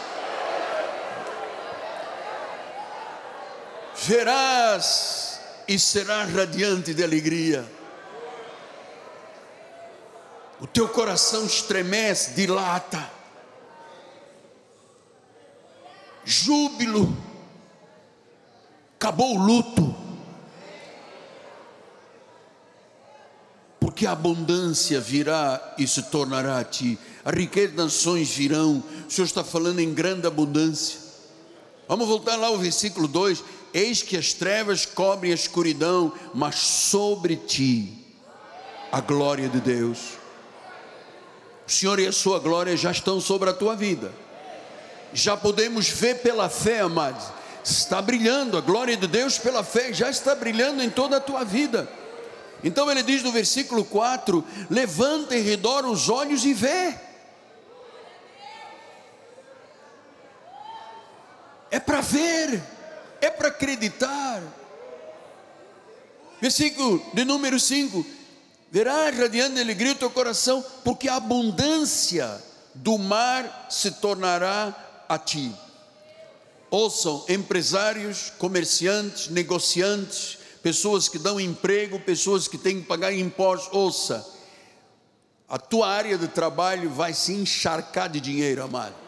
Verás e serás radiante de alegria. O teu coração estremece, dilata. Júbilo. Acabou o luto. Porque a abundância virá e se tornará a ti. A riqueza das nações virão. O Senhor está falando em grande abundância. Vamos voltar lá ao versículo 2 Eis que as trevas cobrem a escuridão, mas sobre ti a glória de Deus. O Senhor e a sua glória já estão sobre a tua vida. Já podemos ver pela fé, amados. Está brilhando a glória de Deus pela fé, já está brilhando em toda a tua vida. Então ele diz no versículo 4: Levanta em redor os olhos e vê. É para ver é para acreditar. Versículo de número 5: Verás radiante alegria o teu coração, porque a abundância do mar se tornará a ti. Ouçam, empresários, comerciantes, negociantes, pessoas que dão emprego, pessoas que têm que pagar impostos, ouça, a tua área de trabalho vai se encharcar de dinheiro, amado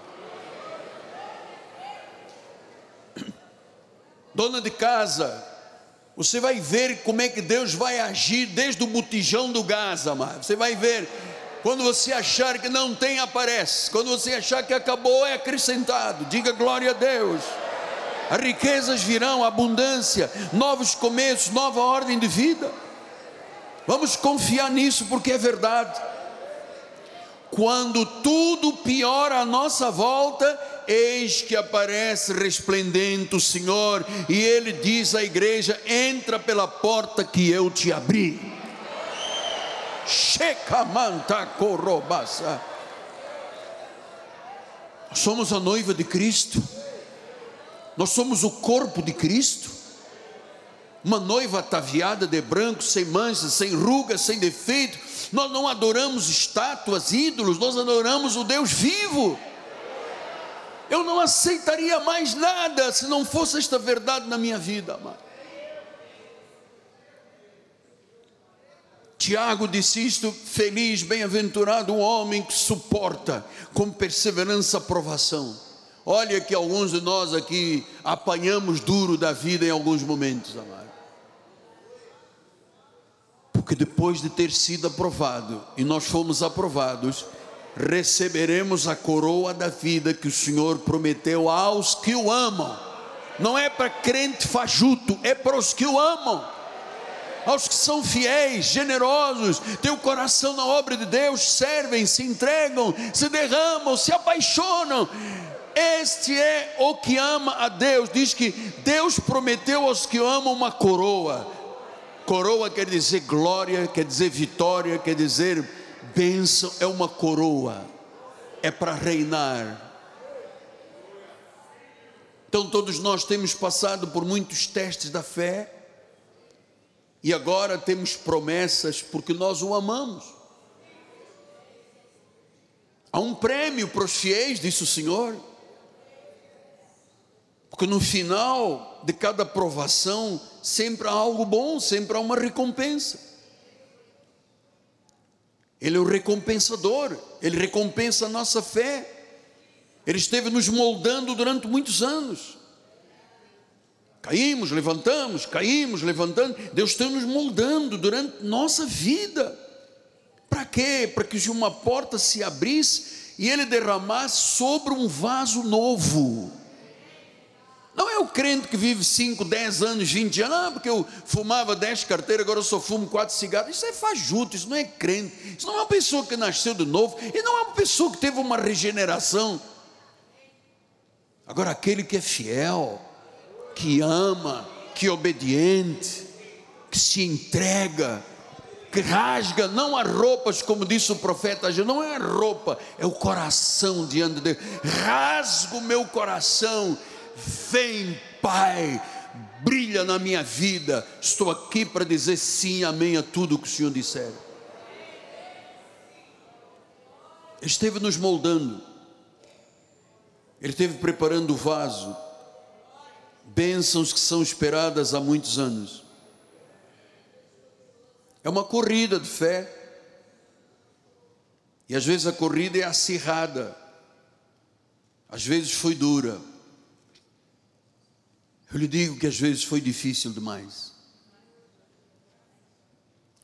dona de casa, você vai ver como é que Deus vai agir desde o botijão do gás, amado. Você vai ver. Quando você achar que não tem, aparece. Quando você achar que acabou, é acrescentado. Diga glória a Deus. As riquezas virão, abundância, novos começos, nova ordem de vida. Vamos confiar nisso porque é verdade. Quando tudo piora à nossa volta, eis que aparece resplendente o Senhor, e ele diz à igreja: entra pela porta que eu te abri. Checamanta corrobasa. Somos a noiva de Cristo, nós somos o corpo de Cristo, uma noiva ataviada de branco, sem manchas, sem rugas, sem defeito. Nós não adoramos estátuas, ídolos, nós adoramos o Deus vivo eu não aceitaria mais nada se não fosse esta verdade na minha vida, amado. Tiago disse isto: feliz, bem-aventurado o homem que suporta com perseverança a provação. Olha que alguns de nós aqui apanhamos duro da vida em alguns momentos, amado. Porque depois de ter sido aprovado, e nós fomos aprovados, receberemos a coroa da vida que o Senhor prometeu aos que o amam. Não é para crente fajuto, é para os que o amam. aos que são fiéis, generosos, têm o coração na obra de Deus, servem, se entregam, se derramam, se apaixonam. Este é o que ama a Deus. Diz que Deus prometeu aos que amam uma coroa. Coroa quer dizer glória, quer dizer vitória, quer dizer bênção, é uma coroa, é para reinar. Então, todos nós temos passado por muitos testes da fé, e agora temos promessas porque nós o amamos. Há um prêmio para os fiéis, disse o Senhor. Porque no final de cada provação, sempre há algo bom, sempre há uma recompensa. Ele é o recompensador, ele recompensa a nossa fé. Ele esteve nos moldando durante muitos anos. Caímos, levantamos, caímos, levantando. Deus está nos moldando durante nossa vida. Para quê? Para que uma porta se abrisse e ele derramasse sobre um vaso novo. Não é o crente que vive 5, 10 anos, 20 anos, ah, porque eu fumava 10 carteiras, agora eu só fumo 4 cigarros. Isso é fajuto, isso não é crente. Isso não é uma pessoa que nasceu de novo, e não é uma pessoa que teve uma regeneração. Agora, aquele que é fiel, que ama, que é obediente, que se entrega, que rasga não as roupas, como disse o profeta, não é a roupa, é o coração diante de Deus. Rasga o meu coração, vem, Pai, brilha na minha vida. Estou aqui para dizer sim, amém a tudo que o Senhor disser. Esteve nos moldando, Ele esteve preparando o vaso bênçãos que são esperadas há muitos anos. É uma corrida de fé. E às vezes a corrida é acirrada. Às vezes foi dura. Eu lhe digo que às vezes foi difícil demais.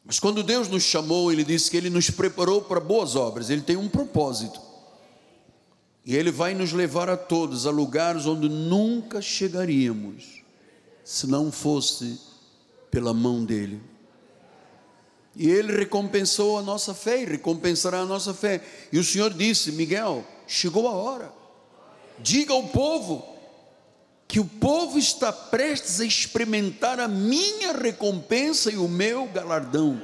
Mas quando Deus nos chamou, Ele disse que Ele nos preparou para boas obras, Ele tem um propósito. E Ele vai nos levar a todos a lugares onde nunca chegaríamos, se não fosse pela mão dEle. E Ele recompensou a nossa fé, e recompensará a nossa fé. E o Senhor disse: Miguel, chegou a hora, diga ao povo, que o povo está prestes a experimentar a minha recompensa e o meu galardão.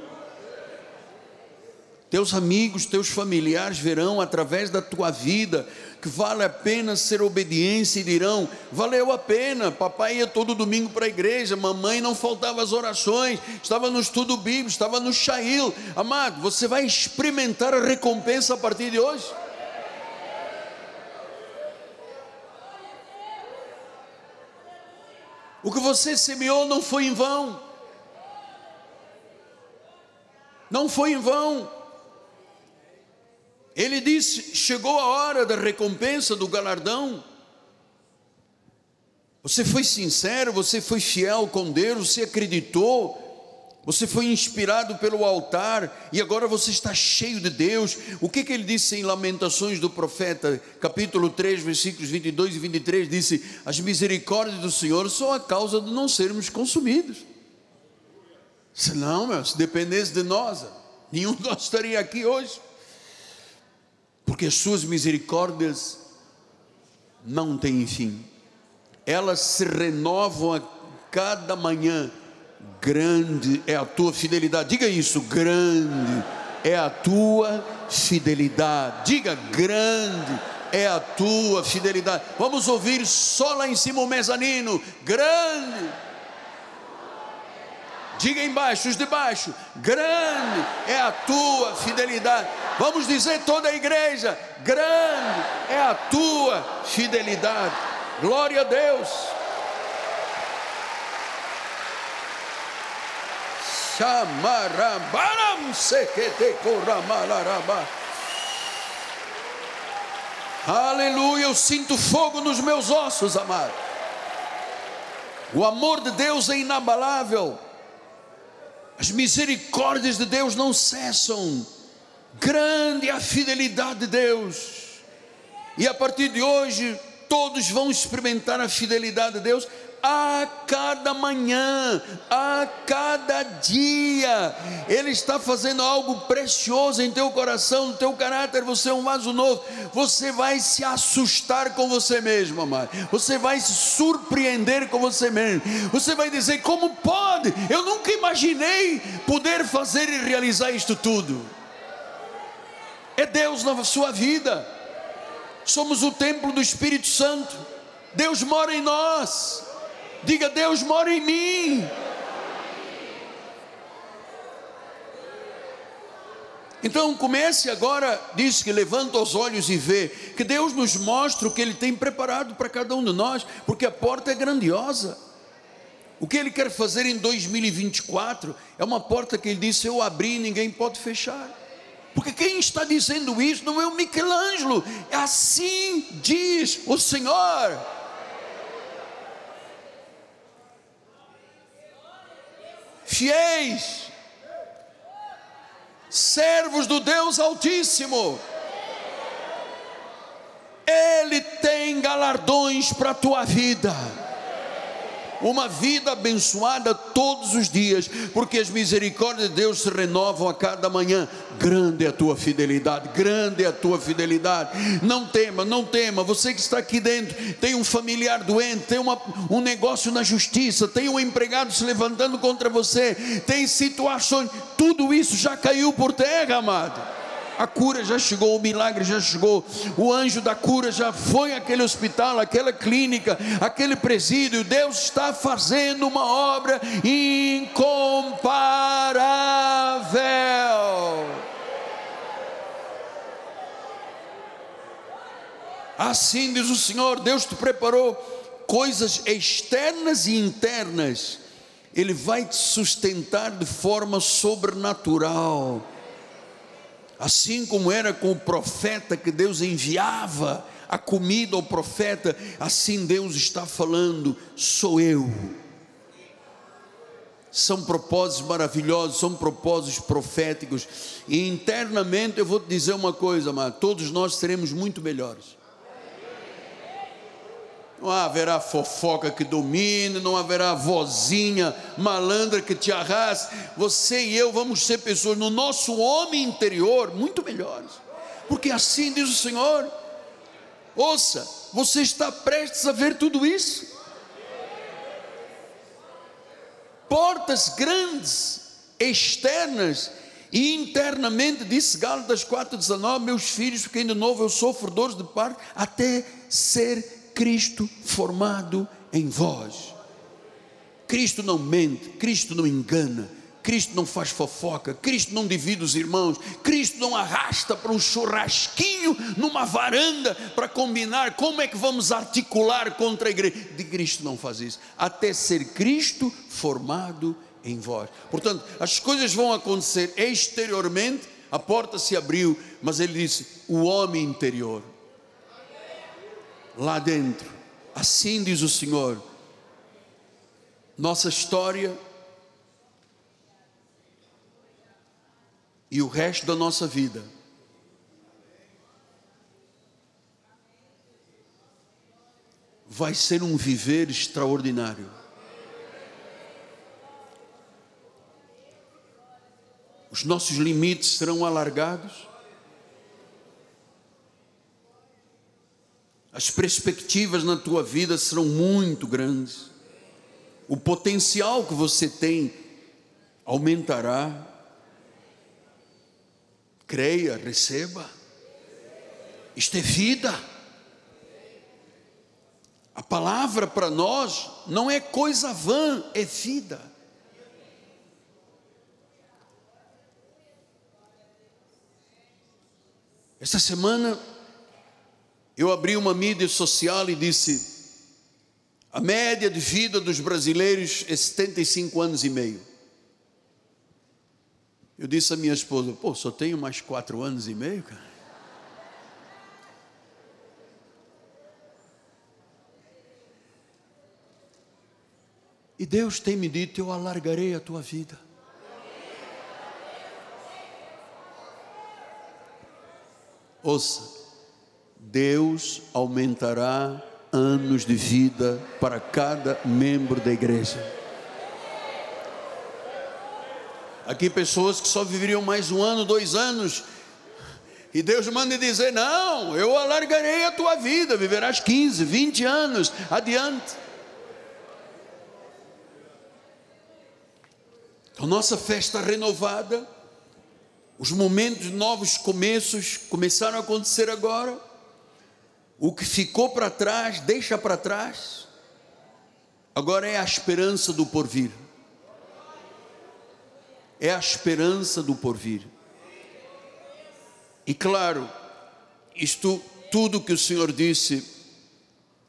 Teus amigos, teus familiares verão através da tua vida que vale a pena ser obediência e dirão: valeu a pena. Papai ia todo domingo para a igreja, mamãe não faltava as orações, estava no estudo bíblico, estava no Shail. Amado, você vai experimentar a recompensa a partir de hoje. O que você semeou não foi em vão. Não foi em vão. Ele disse: chegou a hora da recompensa, do galardão. Você foi sincero, você foi fiel com Deus, você acreditou, você foi inspirado pelo altar e agora você está cheio de Deus. O que, que ele disse em Lamentações do Profeta, capítulo 3, versículos 22 e 23? Disse: As misericórdias do Senhor são a causa de não sermos consumidos. Senão, meu, se dependesse de nós, nenhum de nós estaria aqui hoje porque as suas misericórdias não têm fim, elas se renovam a cada manhã. Grande é a tua fidelidade, diga isso, grande é a tua fidelidade, diga grande é a tua fidelidade. Vamos ouvir só lá em cima o mezanino, grande Diga embaixo, os de baixo, grande é a tua fidelidade. Vamos dizer toda a igreja, grande é a tua fidelidade. Glória a Deus. Aleluia, eu sinto fogo nos meus ossos, amado. O amor de Deus é inabalável. As misericórdias de Deus não cessam. Grande é a fidelidade de Deus. E a partir de hoje, todos vão experimentar a fidelidade de Deus a cada manhã, a cada dia. Ele está fazendo algo precioso em teu coração, no teu caráter. Você é um vaso novo. Você vai se assustar com você mesmo, amado. Você vai se surpreender com você mesmo. Você vai dizer: como pode? Eu nunca imaginei poder fazer e realizar isto tudo. É Deus na sua vida. Somos o templo do Espírito Santo. Deus mora em nós. Diga: Deus mora em mim. Então comece agora, diz que levanta os olhos e vê, que Deus nos mostra o que Ele tem preparado para cada um de nós, porque a porta é grandiosa. O que Ele quer fazer em 2024 é uma porta que Ele disse: Eu abri e ninguém pode fechar. Porque quem está dizendo isso não é o Michelangelo, é assim diz o Senhor. Fiéis, servos do Deus Altíssimo. Ele tem galardões para a tua vida uma vida abençoada todos os dias, porque as misericórdias de Deus se renovam a cada manhã. Grande é a tua fidelidade, grande é a tua fidelidade. Não tema, não tema. Você que está aqui dentro, tem um familiar doente, tem uma, um negócio na justiça, tem um empregado se levantando contra você, tem situações, tudo isso já caiu por terra, amado a cura já chegou, o milagre já chegou, o anjo da cura já foi àquele hospital, aquela clínica, aquele presídio. Deus está fazendo uma obra incomparável. Assim diz o Senhor: Deus te preparou coisas externas e internas, Ele vai te sustentar de forma sobrenatural Assim como era com o profeta que Deus enviava a comida ao profeta, assim Deus está falando: sou eu. São propósitos maravilhosos, são propósitos proféticos, e internamente eu vou te dizer uma coisa, mas todos nós seremos muito melhores não haverá fofoca que domine, não haverá vozinha malandra que te arraste. Você e eu vamos ser pessoas no nosso homem interior muito melhores, porque assim diz o Senhor. Ouça, você está prestes a ver tudo isso. Portas grandes, externas e internamente, disse Gálatas 4,19: Meus filhos, porque ainda novo eu sofro dores de parto, até ser Cristo formado em vós. Cristo não mente, Cristo não engana, Cristo não faz fofoca, Cristo não divide os irmãos, Cristo não arrasta para um churrasquinho numa varanda para combinar como é que vamos articular contra a igreja. De Cristo não faz isso, até ser Cristo formado em vós. Portanto, as coisas vão acontecer exteriormente, a porta se abriu, mas ele disse: o homem interior lá dentro. Assim diz o Senhor. Nossa história e o resto da nossa vida vai ser um viver extraordinário. Os nossos limites serão alargados as perspectivas na tua vida serão muito grandes, o potencial que você tem aumentará. Creia, receba. Isto é vida. A palavra para nós não é coisa vã, é vida. Esta semana eu abri uma mídia social e disse: a média de vida dos brasileiros é 75 anos e meio. Eu disse à minha esposa: pô, só tenho mais quatro anos e meio, cara. E Deus tem me dito: eu alargarei a tua vida. Ouça, Deus aumentará anos de vida para cada membro da igreja. Aqui pessoas que só viveriam mais um ano, dois anos, e Deus manda dizer: Não, eu alargarei a tua vida, viverás 15, 20 anos adiante. Então, nossa festa renovada, os momentos novos começos começaram a acontecer agora. O que ficou para trás, deixa para trás. Agora é a esperança do porvir. É a esperança do porvir. E claro, isto tudo que o Senhor disse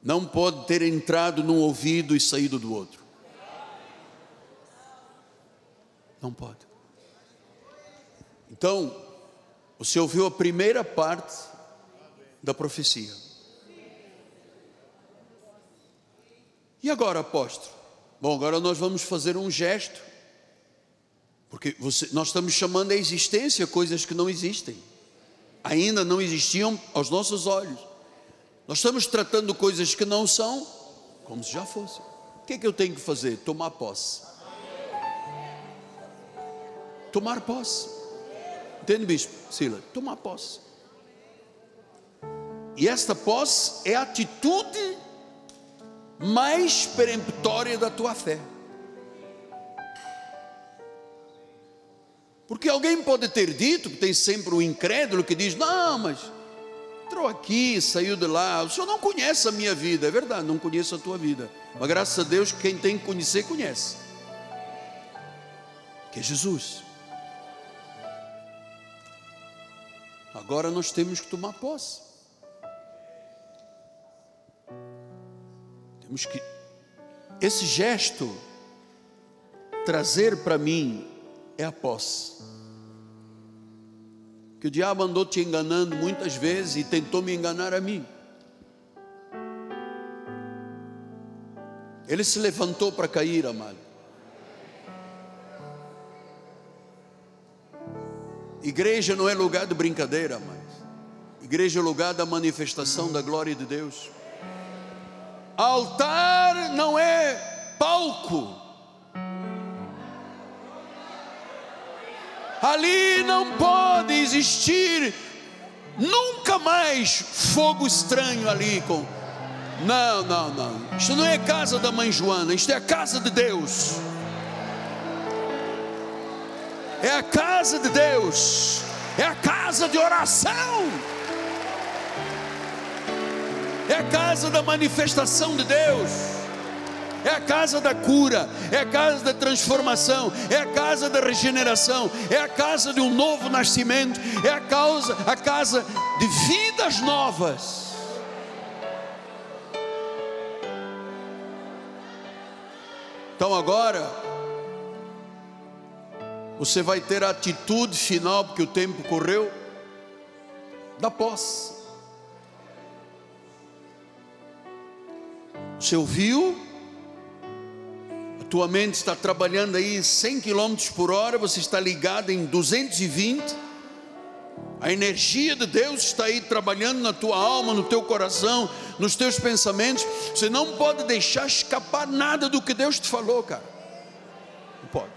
não pode ter entrado num ouvido e saído do outro. Não pode. Então, você ouviu a primeira parte da profecia. E agora, apóstolo? Bom, agora nós vamos fazer um gesto, porque você, nós estamos chamando a existência coisas que não existem, ainda não existiam aos nossos olhos. Nós estamos tratando coisas que não são como se já fossem. O que, é que eu tenho que fazer? Tomar posse. Tomar posse. Entende, bispo? Sila, tomar posse. E esta posse é a atitude mais peremptória da tua fé. Porque alguém pode ter dito, tem sempre o um incrédulo que diz: Não, mas entrou aqui, saiu de lá, o senhor não conhece a minha vida, é verdade, não conheço a tua vida, mas graças a Deus, quem tem que conhecer, conhece, que é Jesus. Agora nós temos que tomar posse. Temos que esse gesto trazer para mim é a posse. Que o diabo andou te enganando muitas vezes e tentou me enganar a mim. Ele se levantou para cair, amado. Igreja não é lugar de brincadeira, mas igreja é lugar da manifestação da glória de Deus. Altar não é palco. Ali não pode existir nunca mais fogo estranho ali com Não, não, não. Isto não é casa da mãe Joana, isto é a casa de Deus é a casa de Deus, é a casa de oração, é a casa da manifestação de Deus, é a casa da cura, é a casa da transformação, é a casa da regeneração, é a casa de um novo nascimento, é a causa, a casa de vidas novas. Então agora você vai ter a atitude final, porque o tempo correu, da posse. Você ouviu? A tua mente está trabalhando aí em 100 km por hora, você está ligado em 220. A energia de Deus está aí trabalhando na tua alma, no teu coração, nos teus pensamentos. Você não pode deixar escapar nada do que Deus te falou, cara. Não pode.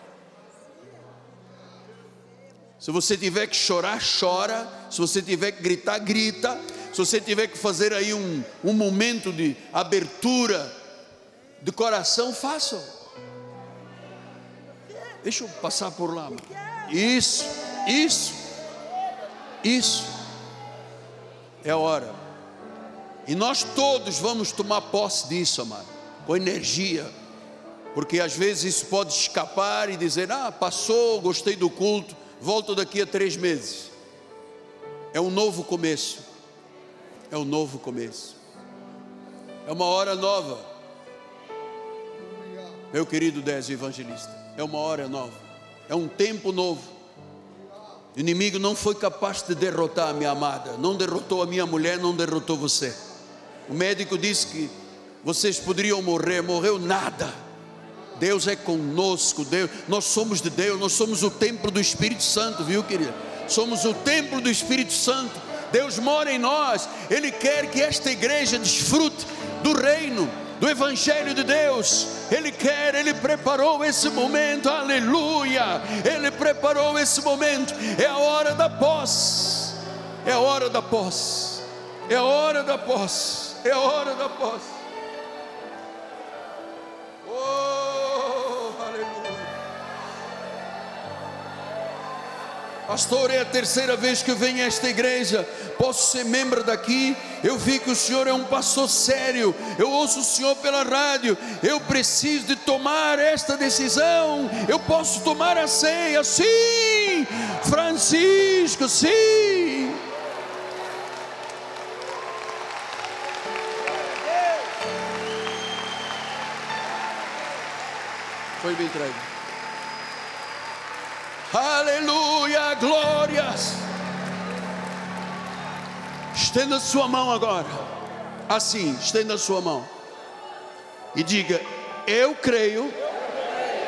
Se você tiver que chorar, chora. Se você tiver que gritar, grita. Se você tiver que fazer aí um, um momento de abertura de coração, faça. Deixa eu passar por lá. Isso, isso, isso. É hora. E nós todos vamos tomar posse disso, amado, com energia, porque às vezes isso pode escapar e dizer: Ah, passou, gostei do culto volto daqui a três meses. É um novo começo. É um novo começo. É uma hora nova. Meu querido Désio Evangelista, é uma hora nova. É um tempo novo. O inimigo não foi capaz de derrotar a minha amada, não derrotou a minha mulher, não derrotou você. O médico disse que vocês poderiam morrer, morreu nada Deus é conosco, Deus, nós somos de Deus, nós somos o templo do Espírito Santo, viu, querido? Somos o templo do Espírito Santo. Deus mora em nós, Ele quer que esta igreja desfrute do reino, do Evangelho de Deus. Ele quer, Ele preparou esse momento, aleluia. Ele preparou esse momento, é a hora da posse, é a hora da posse, é a hora da posse, é a hora da posse. Pastor, é a terceira vez que eu venho a esta igreja. Posso ser membro daqui? Eu vi que o senhor é um pastor sério. Eu ouço o senhor pela rádio. Eu preciso de tomar esta decisão. Eu posso tomar a ceia? Sim, Francisco, sim. Foi bem traído. Aleluia, glórias. Estenda sua mão agora. Assim, estenda sua mão. E diga: Eu creio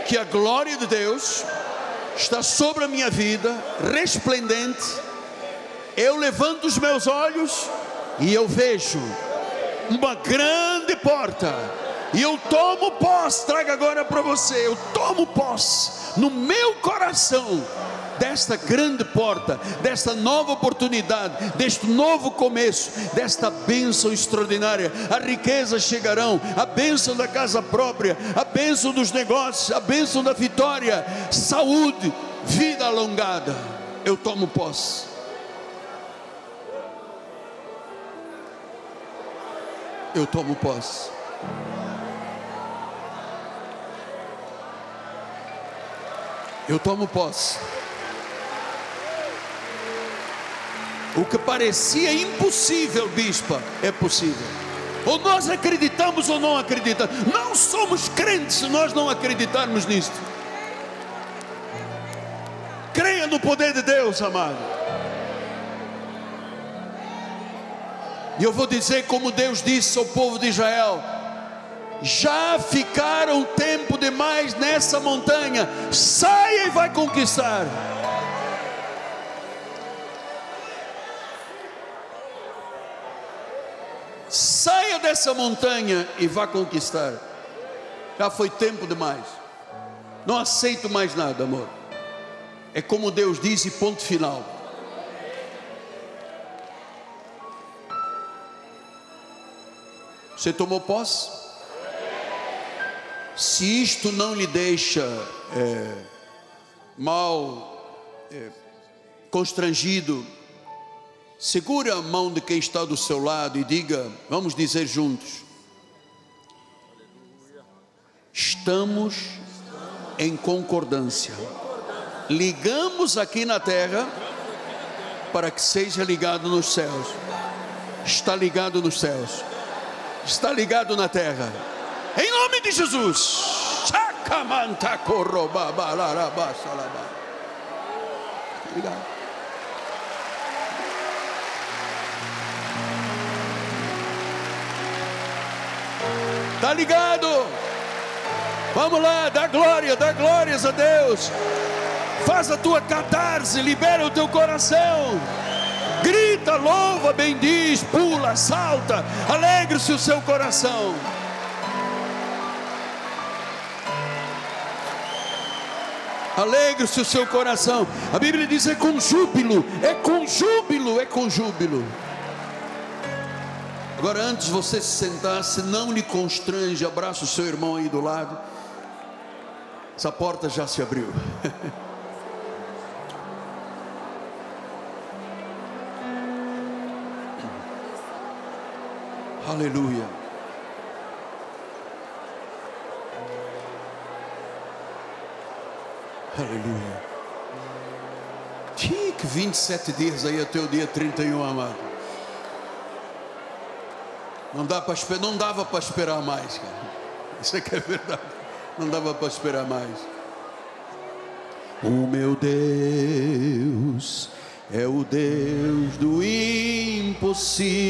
que a glória de Deus está sobre a minha vida, resplendente. Eu levanto os meus olhos e eu vejo uma grande porta. E eu tomo posse, traga agora para você. Eu tomo posse no meu coração desta grande porta, desta nova oportunidade, deste novo começo, desta bênção extraordinária. As riquezas chegarão, a bênção da casa própria, a bênção dos negócios, a bênção da vitória, saúde, vida alongada. Eu tomo posse. Eu tomo posse. Eu tomo posse. O que parecia impossível, bispa, é possível. Ou nós acreditamos ou não acreditamos. Não somos crentes se nós não acreditarmos nisto. Creia no poder de Deus, amado. E eu vou dizer como Deus disse ao povo de Israel: já ficaram tempo demais nessa montanha, saia e vai conquistar. Saia dessa montanha e vá conquistar. Já foi tempo demais. Não aceito mais nada, amor. É como Deus diz e ponto final. Você tomou posse? Se isto não lhe deixa é, mal é, constrangido, segure a mão de quem está do seu lado e diga: vamos dizer juntos, estamos em concordância, ligamos aqui na terra para que seja ligado nos céus, está ligado nos céus, está ligado na terra nome de Jesus. Obrigado. Tá ligado? Vamos lá, dá glória, dá glórias a Deus. Faz a tua catarse, libera o teu coração. Grita, louva, bendiz, pula, salta, alegre-se o seu coração. Alegre-se o seu coração. A Bíblia diz: é com júbilo, é com júbilo, é com júbilo. Agora, antes você se sentar, se não lhe constrange, abraça o seu irmão aí do lado. Essa porta já se abriu. <laughs> Aleluia. Aleluia. Que 27 dias aí até o dia 31, amado. Não, dá pra, não dava para esperar mais, cara. Isso é que é verdade. Não dava para esperar mais. O meu Deus é o Deus do impossível.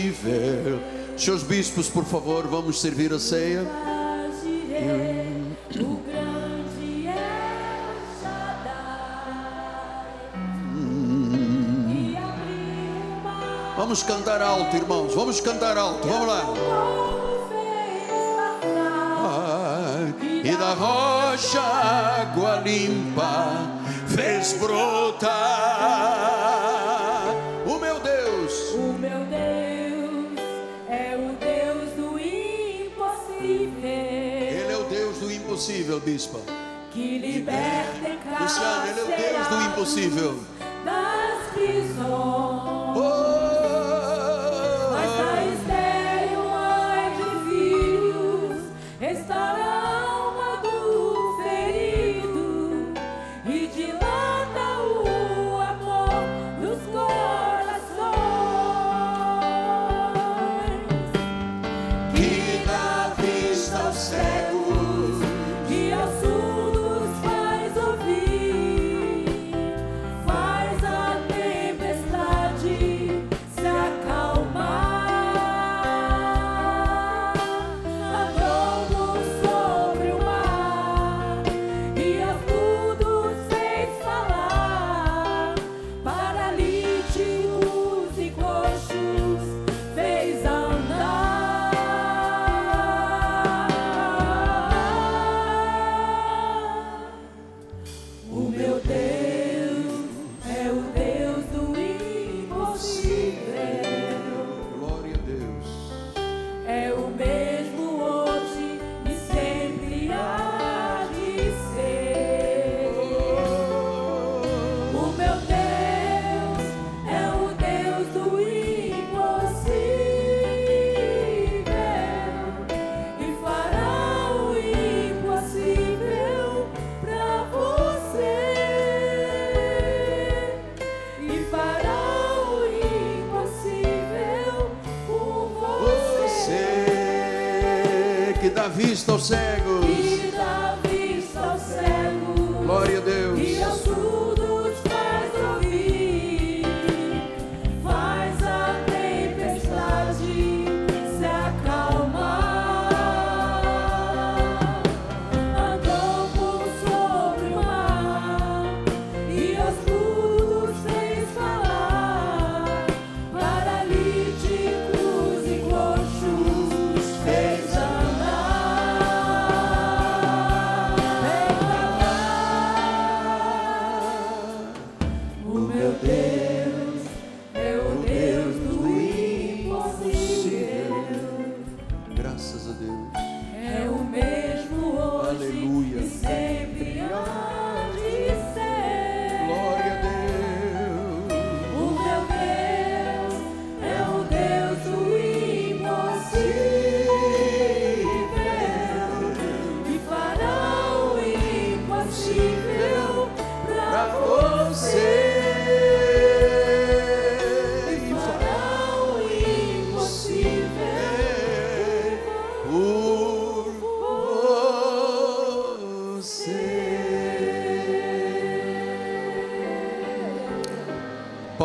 Seus bispos, por favor, vamos servir a ceia. Vamos cantar alto, irmãos. Vamos cantar alto. Vamos lá. e da rocha água limpa fez brotar. O meu Deus, O meu Deus é o Deus do impossível. Ele é o Deus do impossível, bispa. que liberta Luciano, Ele é o Deus do impossível. das prisões. Mas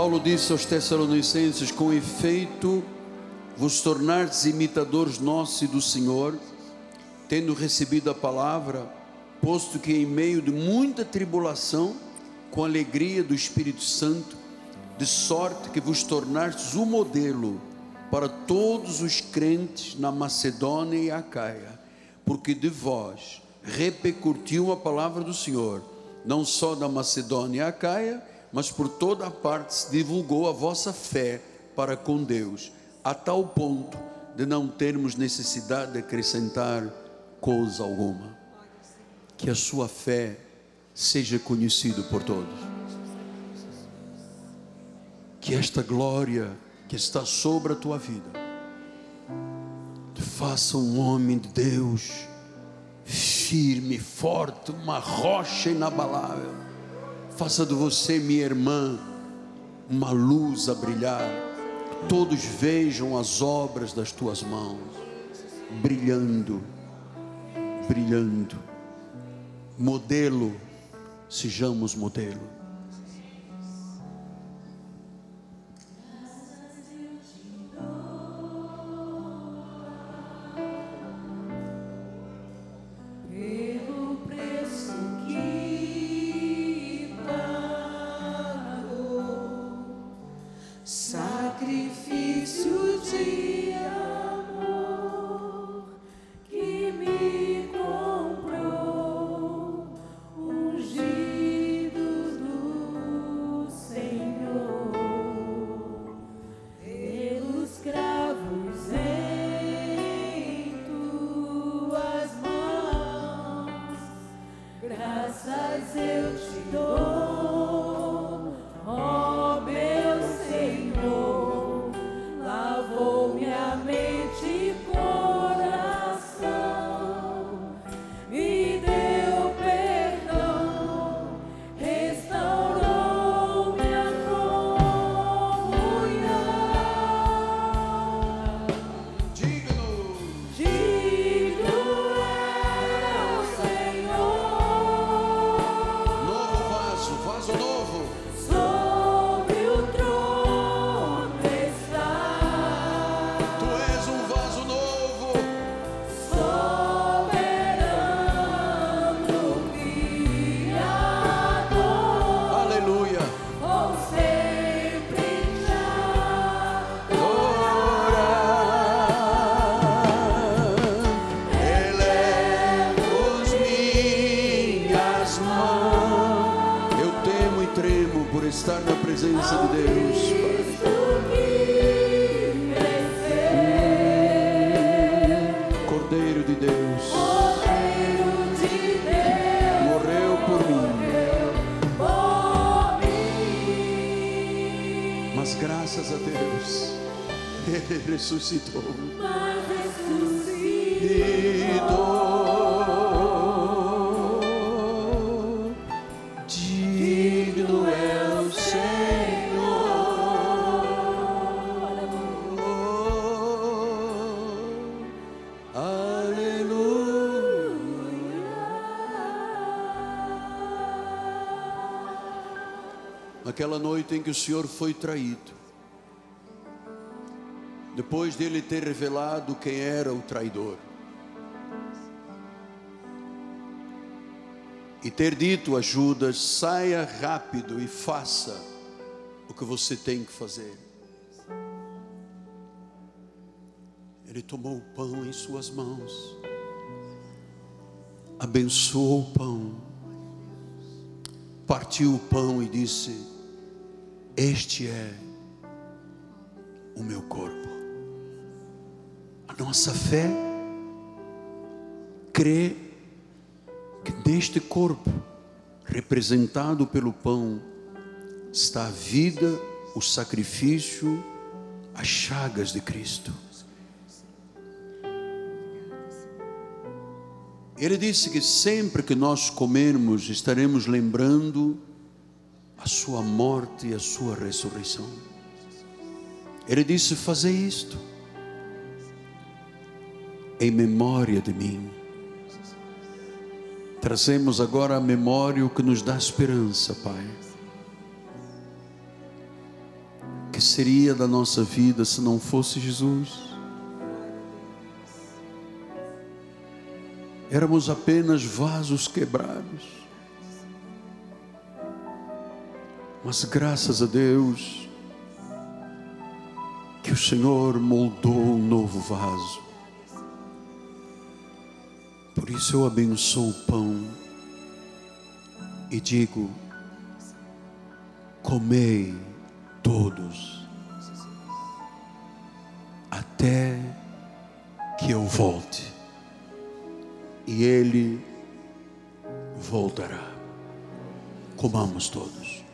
Paulo disse aos Tessalonicenses: Com efeito, vos tornardes imitadores nossos e do Senhor, tendo recebido a palavra, posto que em meio de muita tribulação, com alegria do Espírito Santo, de sorte que vos tornastes o modelo para todos os crentes na Macedônia e Acaia, porque de vós repercutiu a palavra do Senhor, não só da Macedônia e Acaia, mas por toda a parte se divulgou a vossa fé para com Deus, a tal ponto de não termos necessidade de acrescentar coisa alguma. Que a sua fé seja conhecida por todos. Que esta glória que está sobre a tua vida te faça um homem de Deus firme, forte, uma rocha inabalável. Faça de você, minha irmã, uma luz a brilhar. Todos vejam as obras das tuas mãos brilhando, brilhando. Modelo, sejamos modelo. Naquela noite em que o Senhor foi traído, depois dele ter revelado quem era o traidor, e ter dito a Judas: saia rápido e faça o que você tem que fazer. Ele tomou o pão em suas mãos, abençoou o pão, partiu o pão e disse: Este é o meu corpo. A nossa fé crê que neste corpo, representado pelo pão, está a vida, o sacrifício, as chagas de Cristo. Ele disse que sempre que nós comermos, estaremos lembrando a sua morte e a sua ressurreição. Ele disse: Fazer isto em memória de mim. Trazemos agora a memória o que nos dá esperança, Pai. Que seria da nossa vida se não fosse Jesus? Éramos apenas vasos quebrados. Mas graças a Deus que o Senhor moldou um novo vaso. Por isso eu abençoo o pão e digo: comei todos, até que eu volte, e Ele voltará. Comamos todos.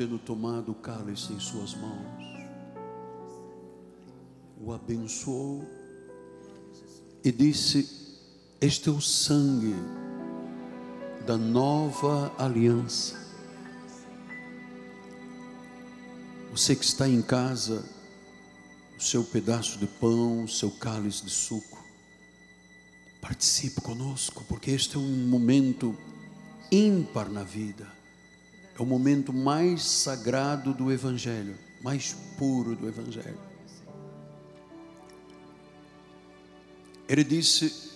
Tendo tomado o cálice em suas mãos, o abençoou e disse: Este é o sangue da nova aliança. Você que está em casa, o seu pedaço de pão, o seu cálice de suco, participe conosco, porque este é um momento ímpar na vida. É o momento mais sagrado do Evangelho, mais puro do Evangelho. Ele disse: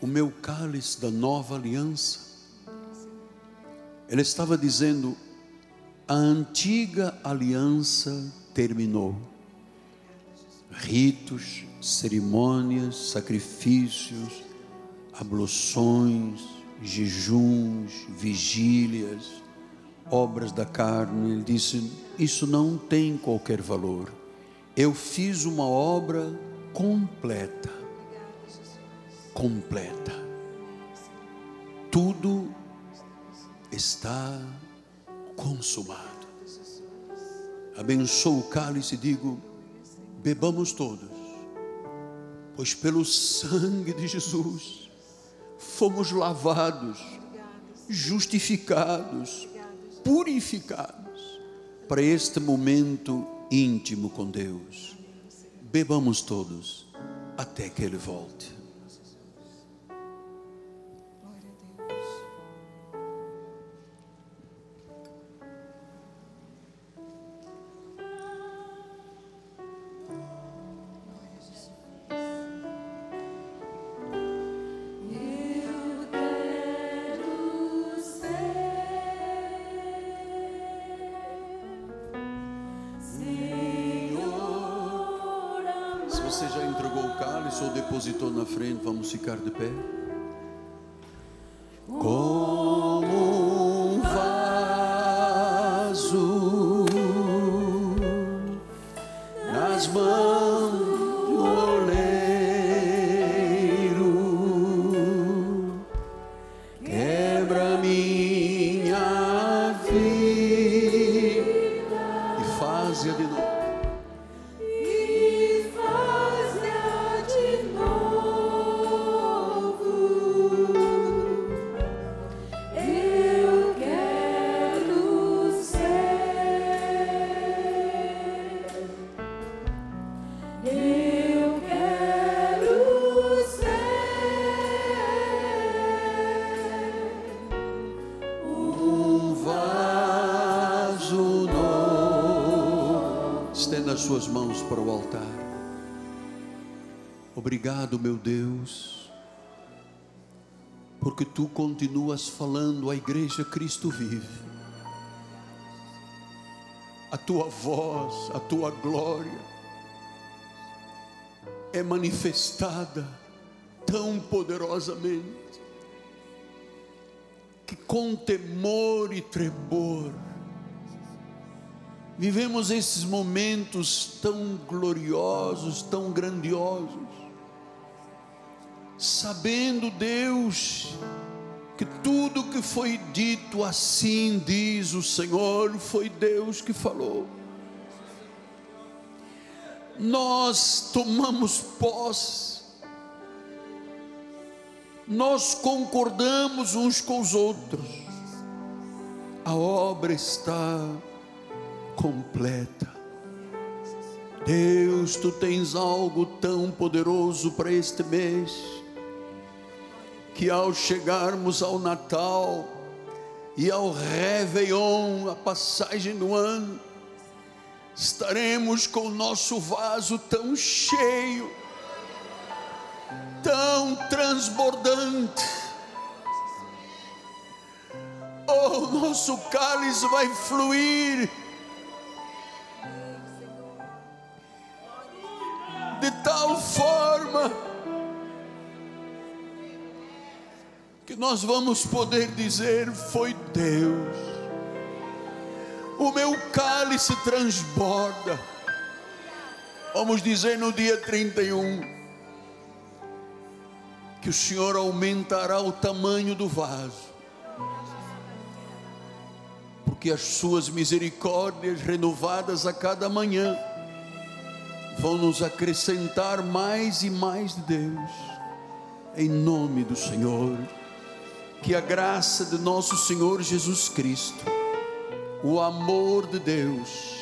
O meu cálice da nova aliança. Ele estava dizendo: A antiga aliança terminou. Ritos, cerimônias, sacrifícios, abluções, jejuns, vigílias, obras da carne. Ele disse: Isso não tem qualquer valor. Eu fiz uma obra completa. Completa. Tudo está consumado. Abençoo o cálice e digo: bebamos todos, pois pelo sangue de Jesus fomos lavados, justificados, purificados. para este momento íntimo com Deus. Bebamos todos até que Ele volte. Obrigado, meu Deus, porque tu continuas falando à igreja Cristo vive. A tua voz, a tua glória é manifestada tão poderosamente que com temor e tremor vivemos esses momentos tão gloriosos, tão grandiosos, sabendo, Deus, que tudo que foi dito assim diz o Senhor, foi Deus que falou. Nós tomamos posse nós concordamos uns com os outros, a obra está completa. Deus, tu tens algo tão poderoso para este mês, que ao chegarmos ao Natal e ao Réveillon, a passagem do ano, estaremos com o nosso vaso tão cheio tão transbordante. Oh, nosso cálice vai fluir nós vamos poder dizer: Foi Deus. O meu cálice transborda. Vamos dizer no dia 31 que o Senhor aumentará o tamanho do vaso, porque as suas misericórdias renovadas a cada manhã vão nos acrescentar mais e mais de Deus, em nome do Senhor, que a graça de nosso Senhor Jesus Cristo, o amor de Deus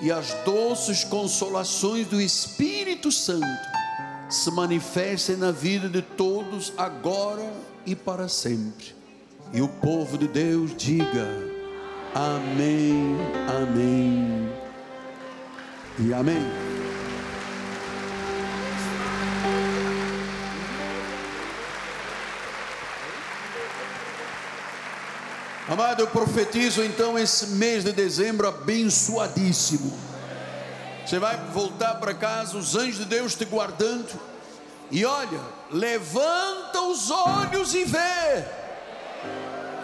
e as doces consolações do Espírito Santo se manifestem na vida de todos agora e para sempre. E o povo de Deus diga: Amém, Amém e Amém. Amado, eu profetizo então esse mês de dezembro abençoadíssimo. Você vai voltar para casa, os anjos de Deus te guardando. E olha, levanta os olhos e vê.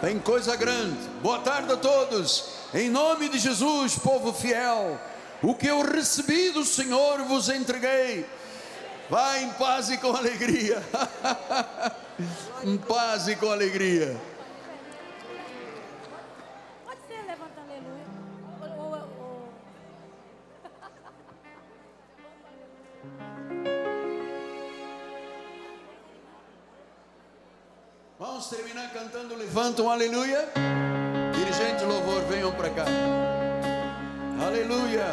Tem coisa grande. Boa tarde a todos. Em nome de Jesus, povo fiel, o que eu recebi do Senhor vos entreguei. Vai em paz e com alegria. <laughs> em paz e com alegria. Vamos terminar cantando Levanta um aleluia. Dirigente louvor, venham para cá. Aleluia.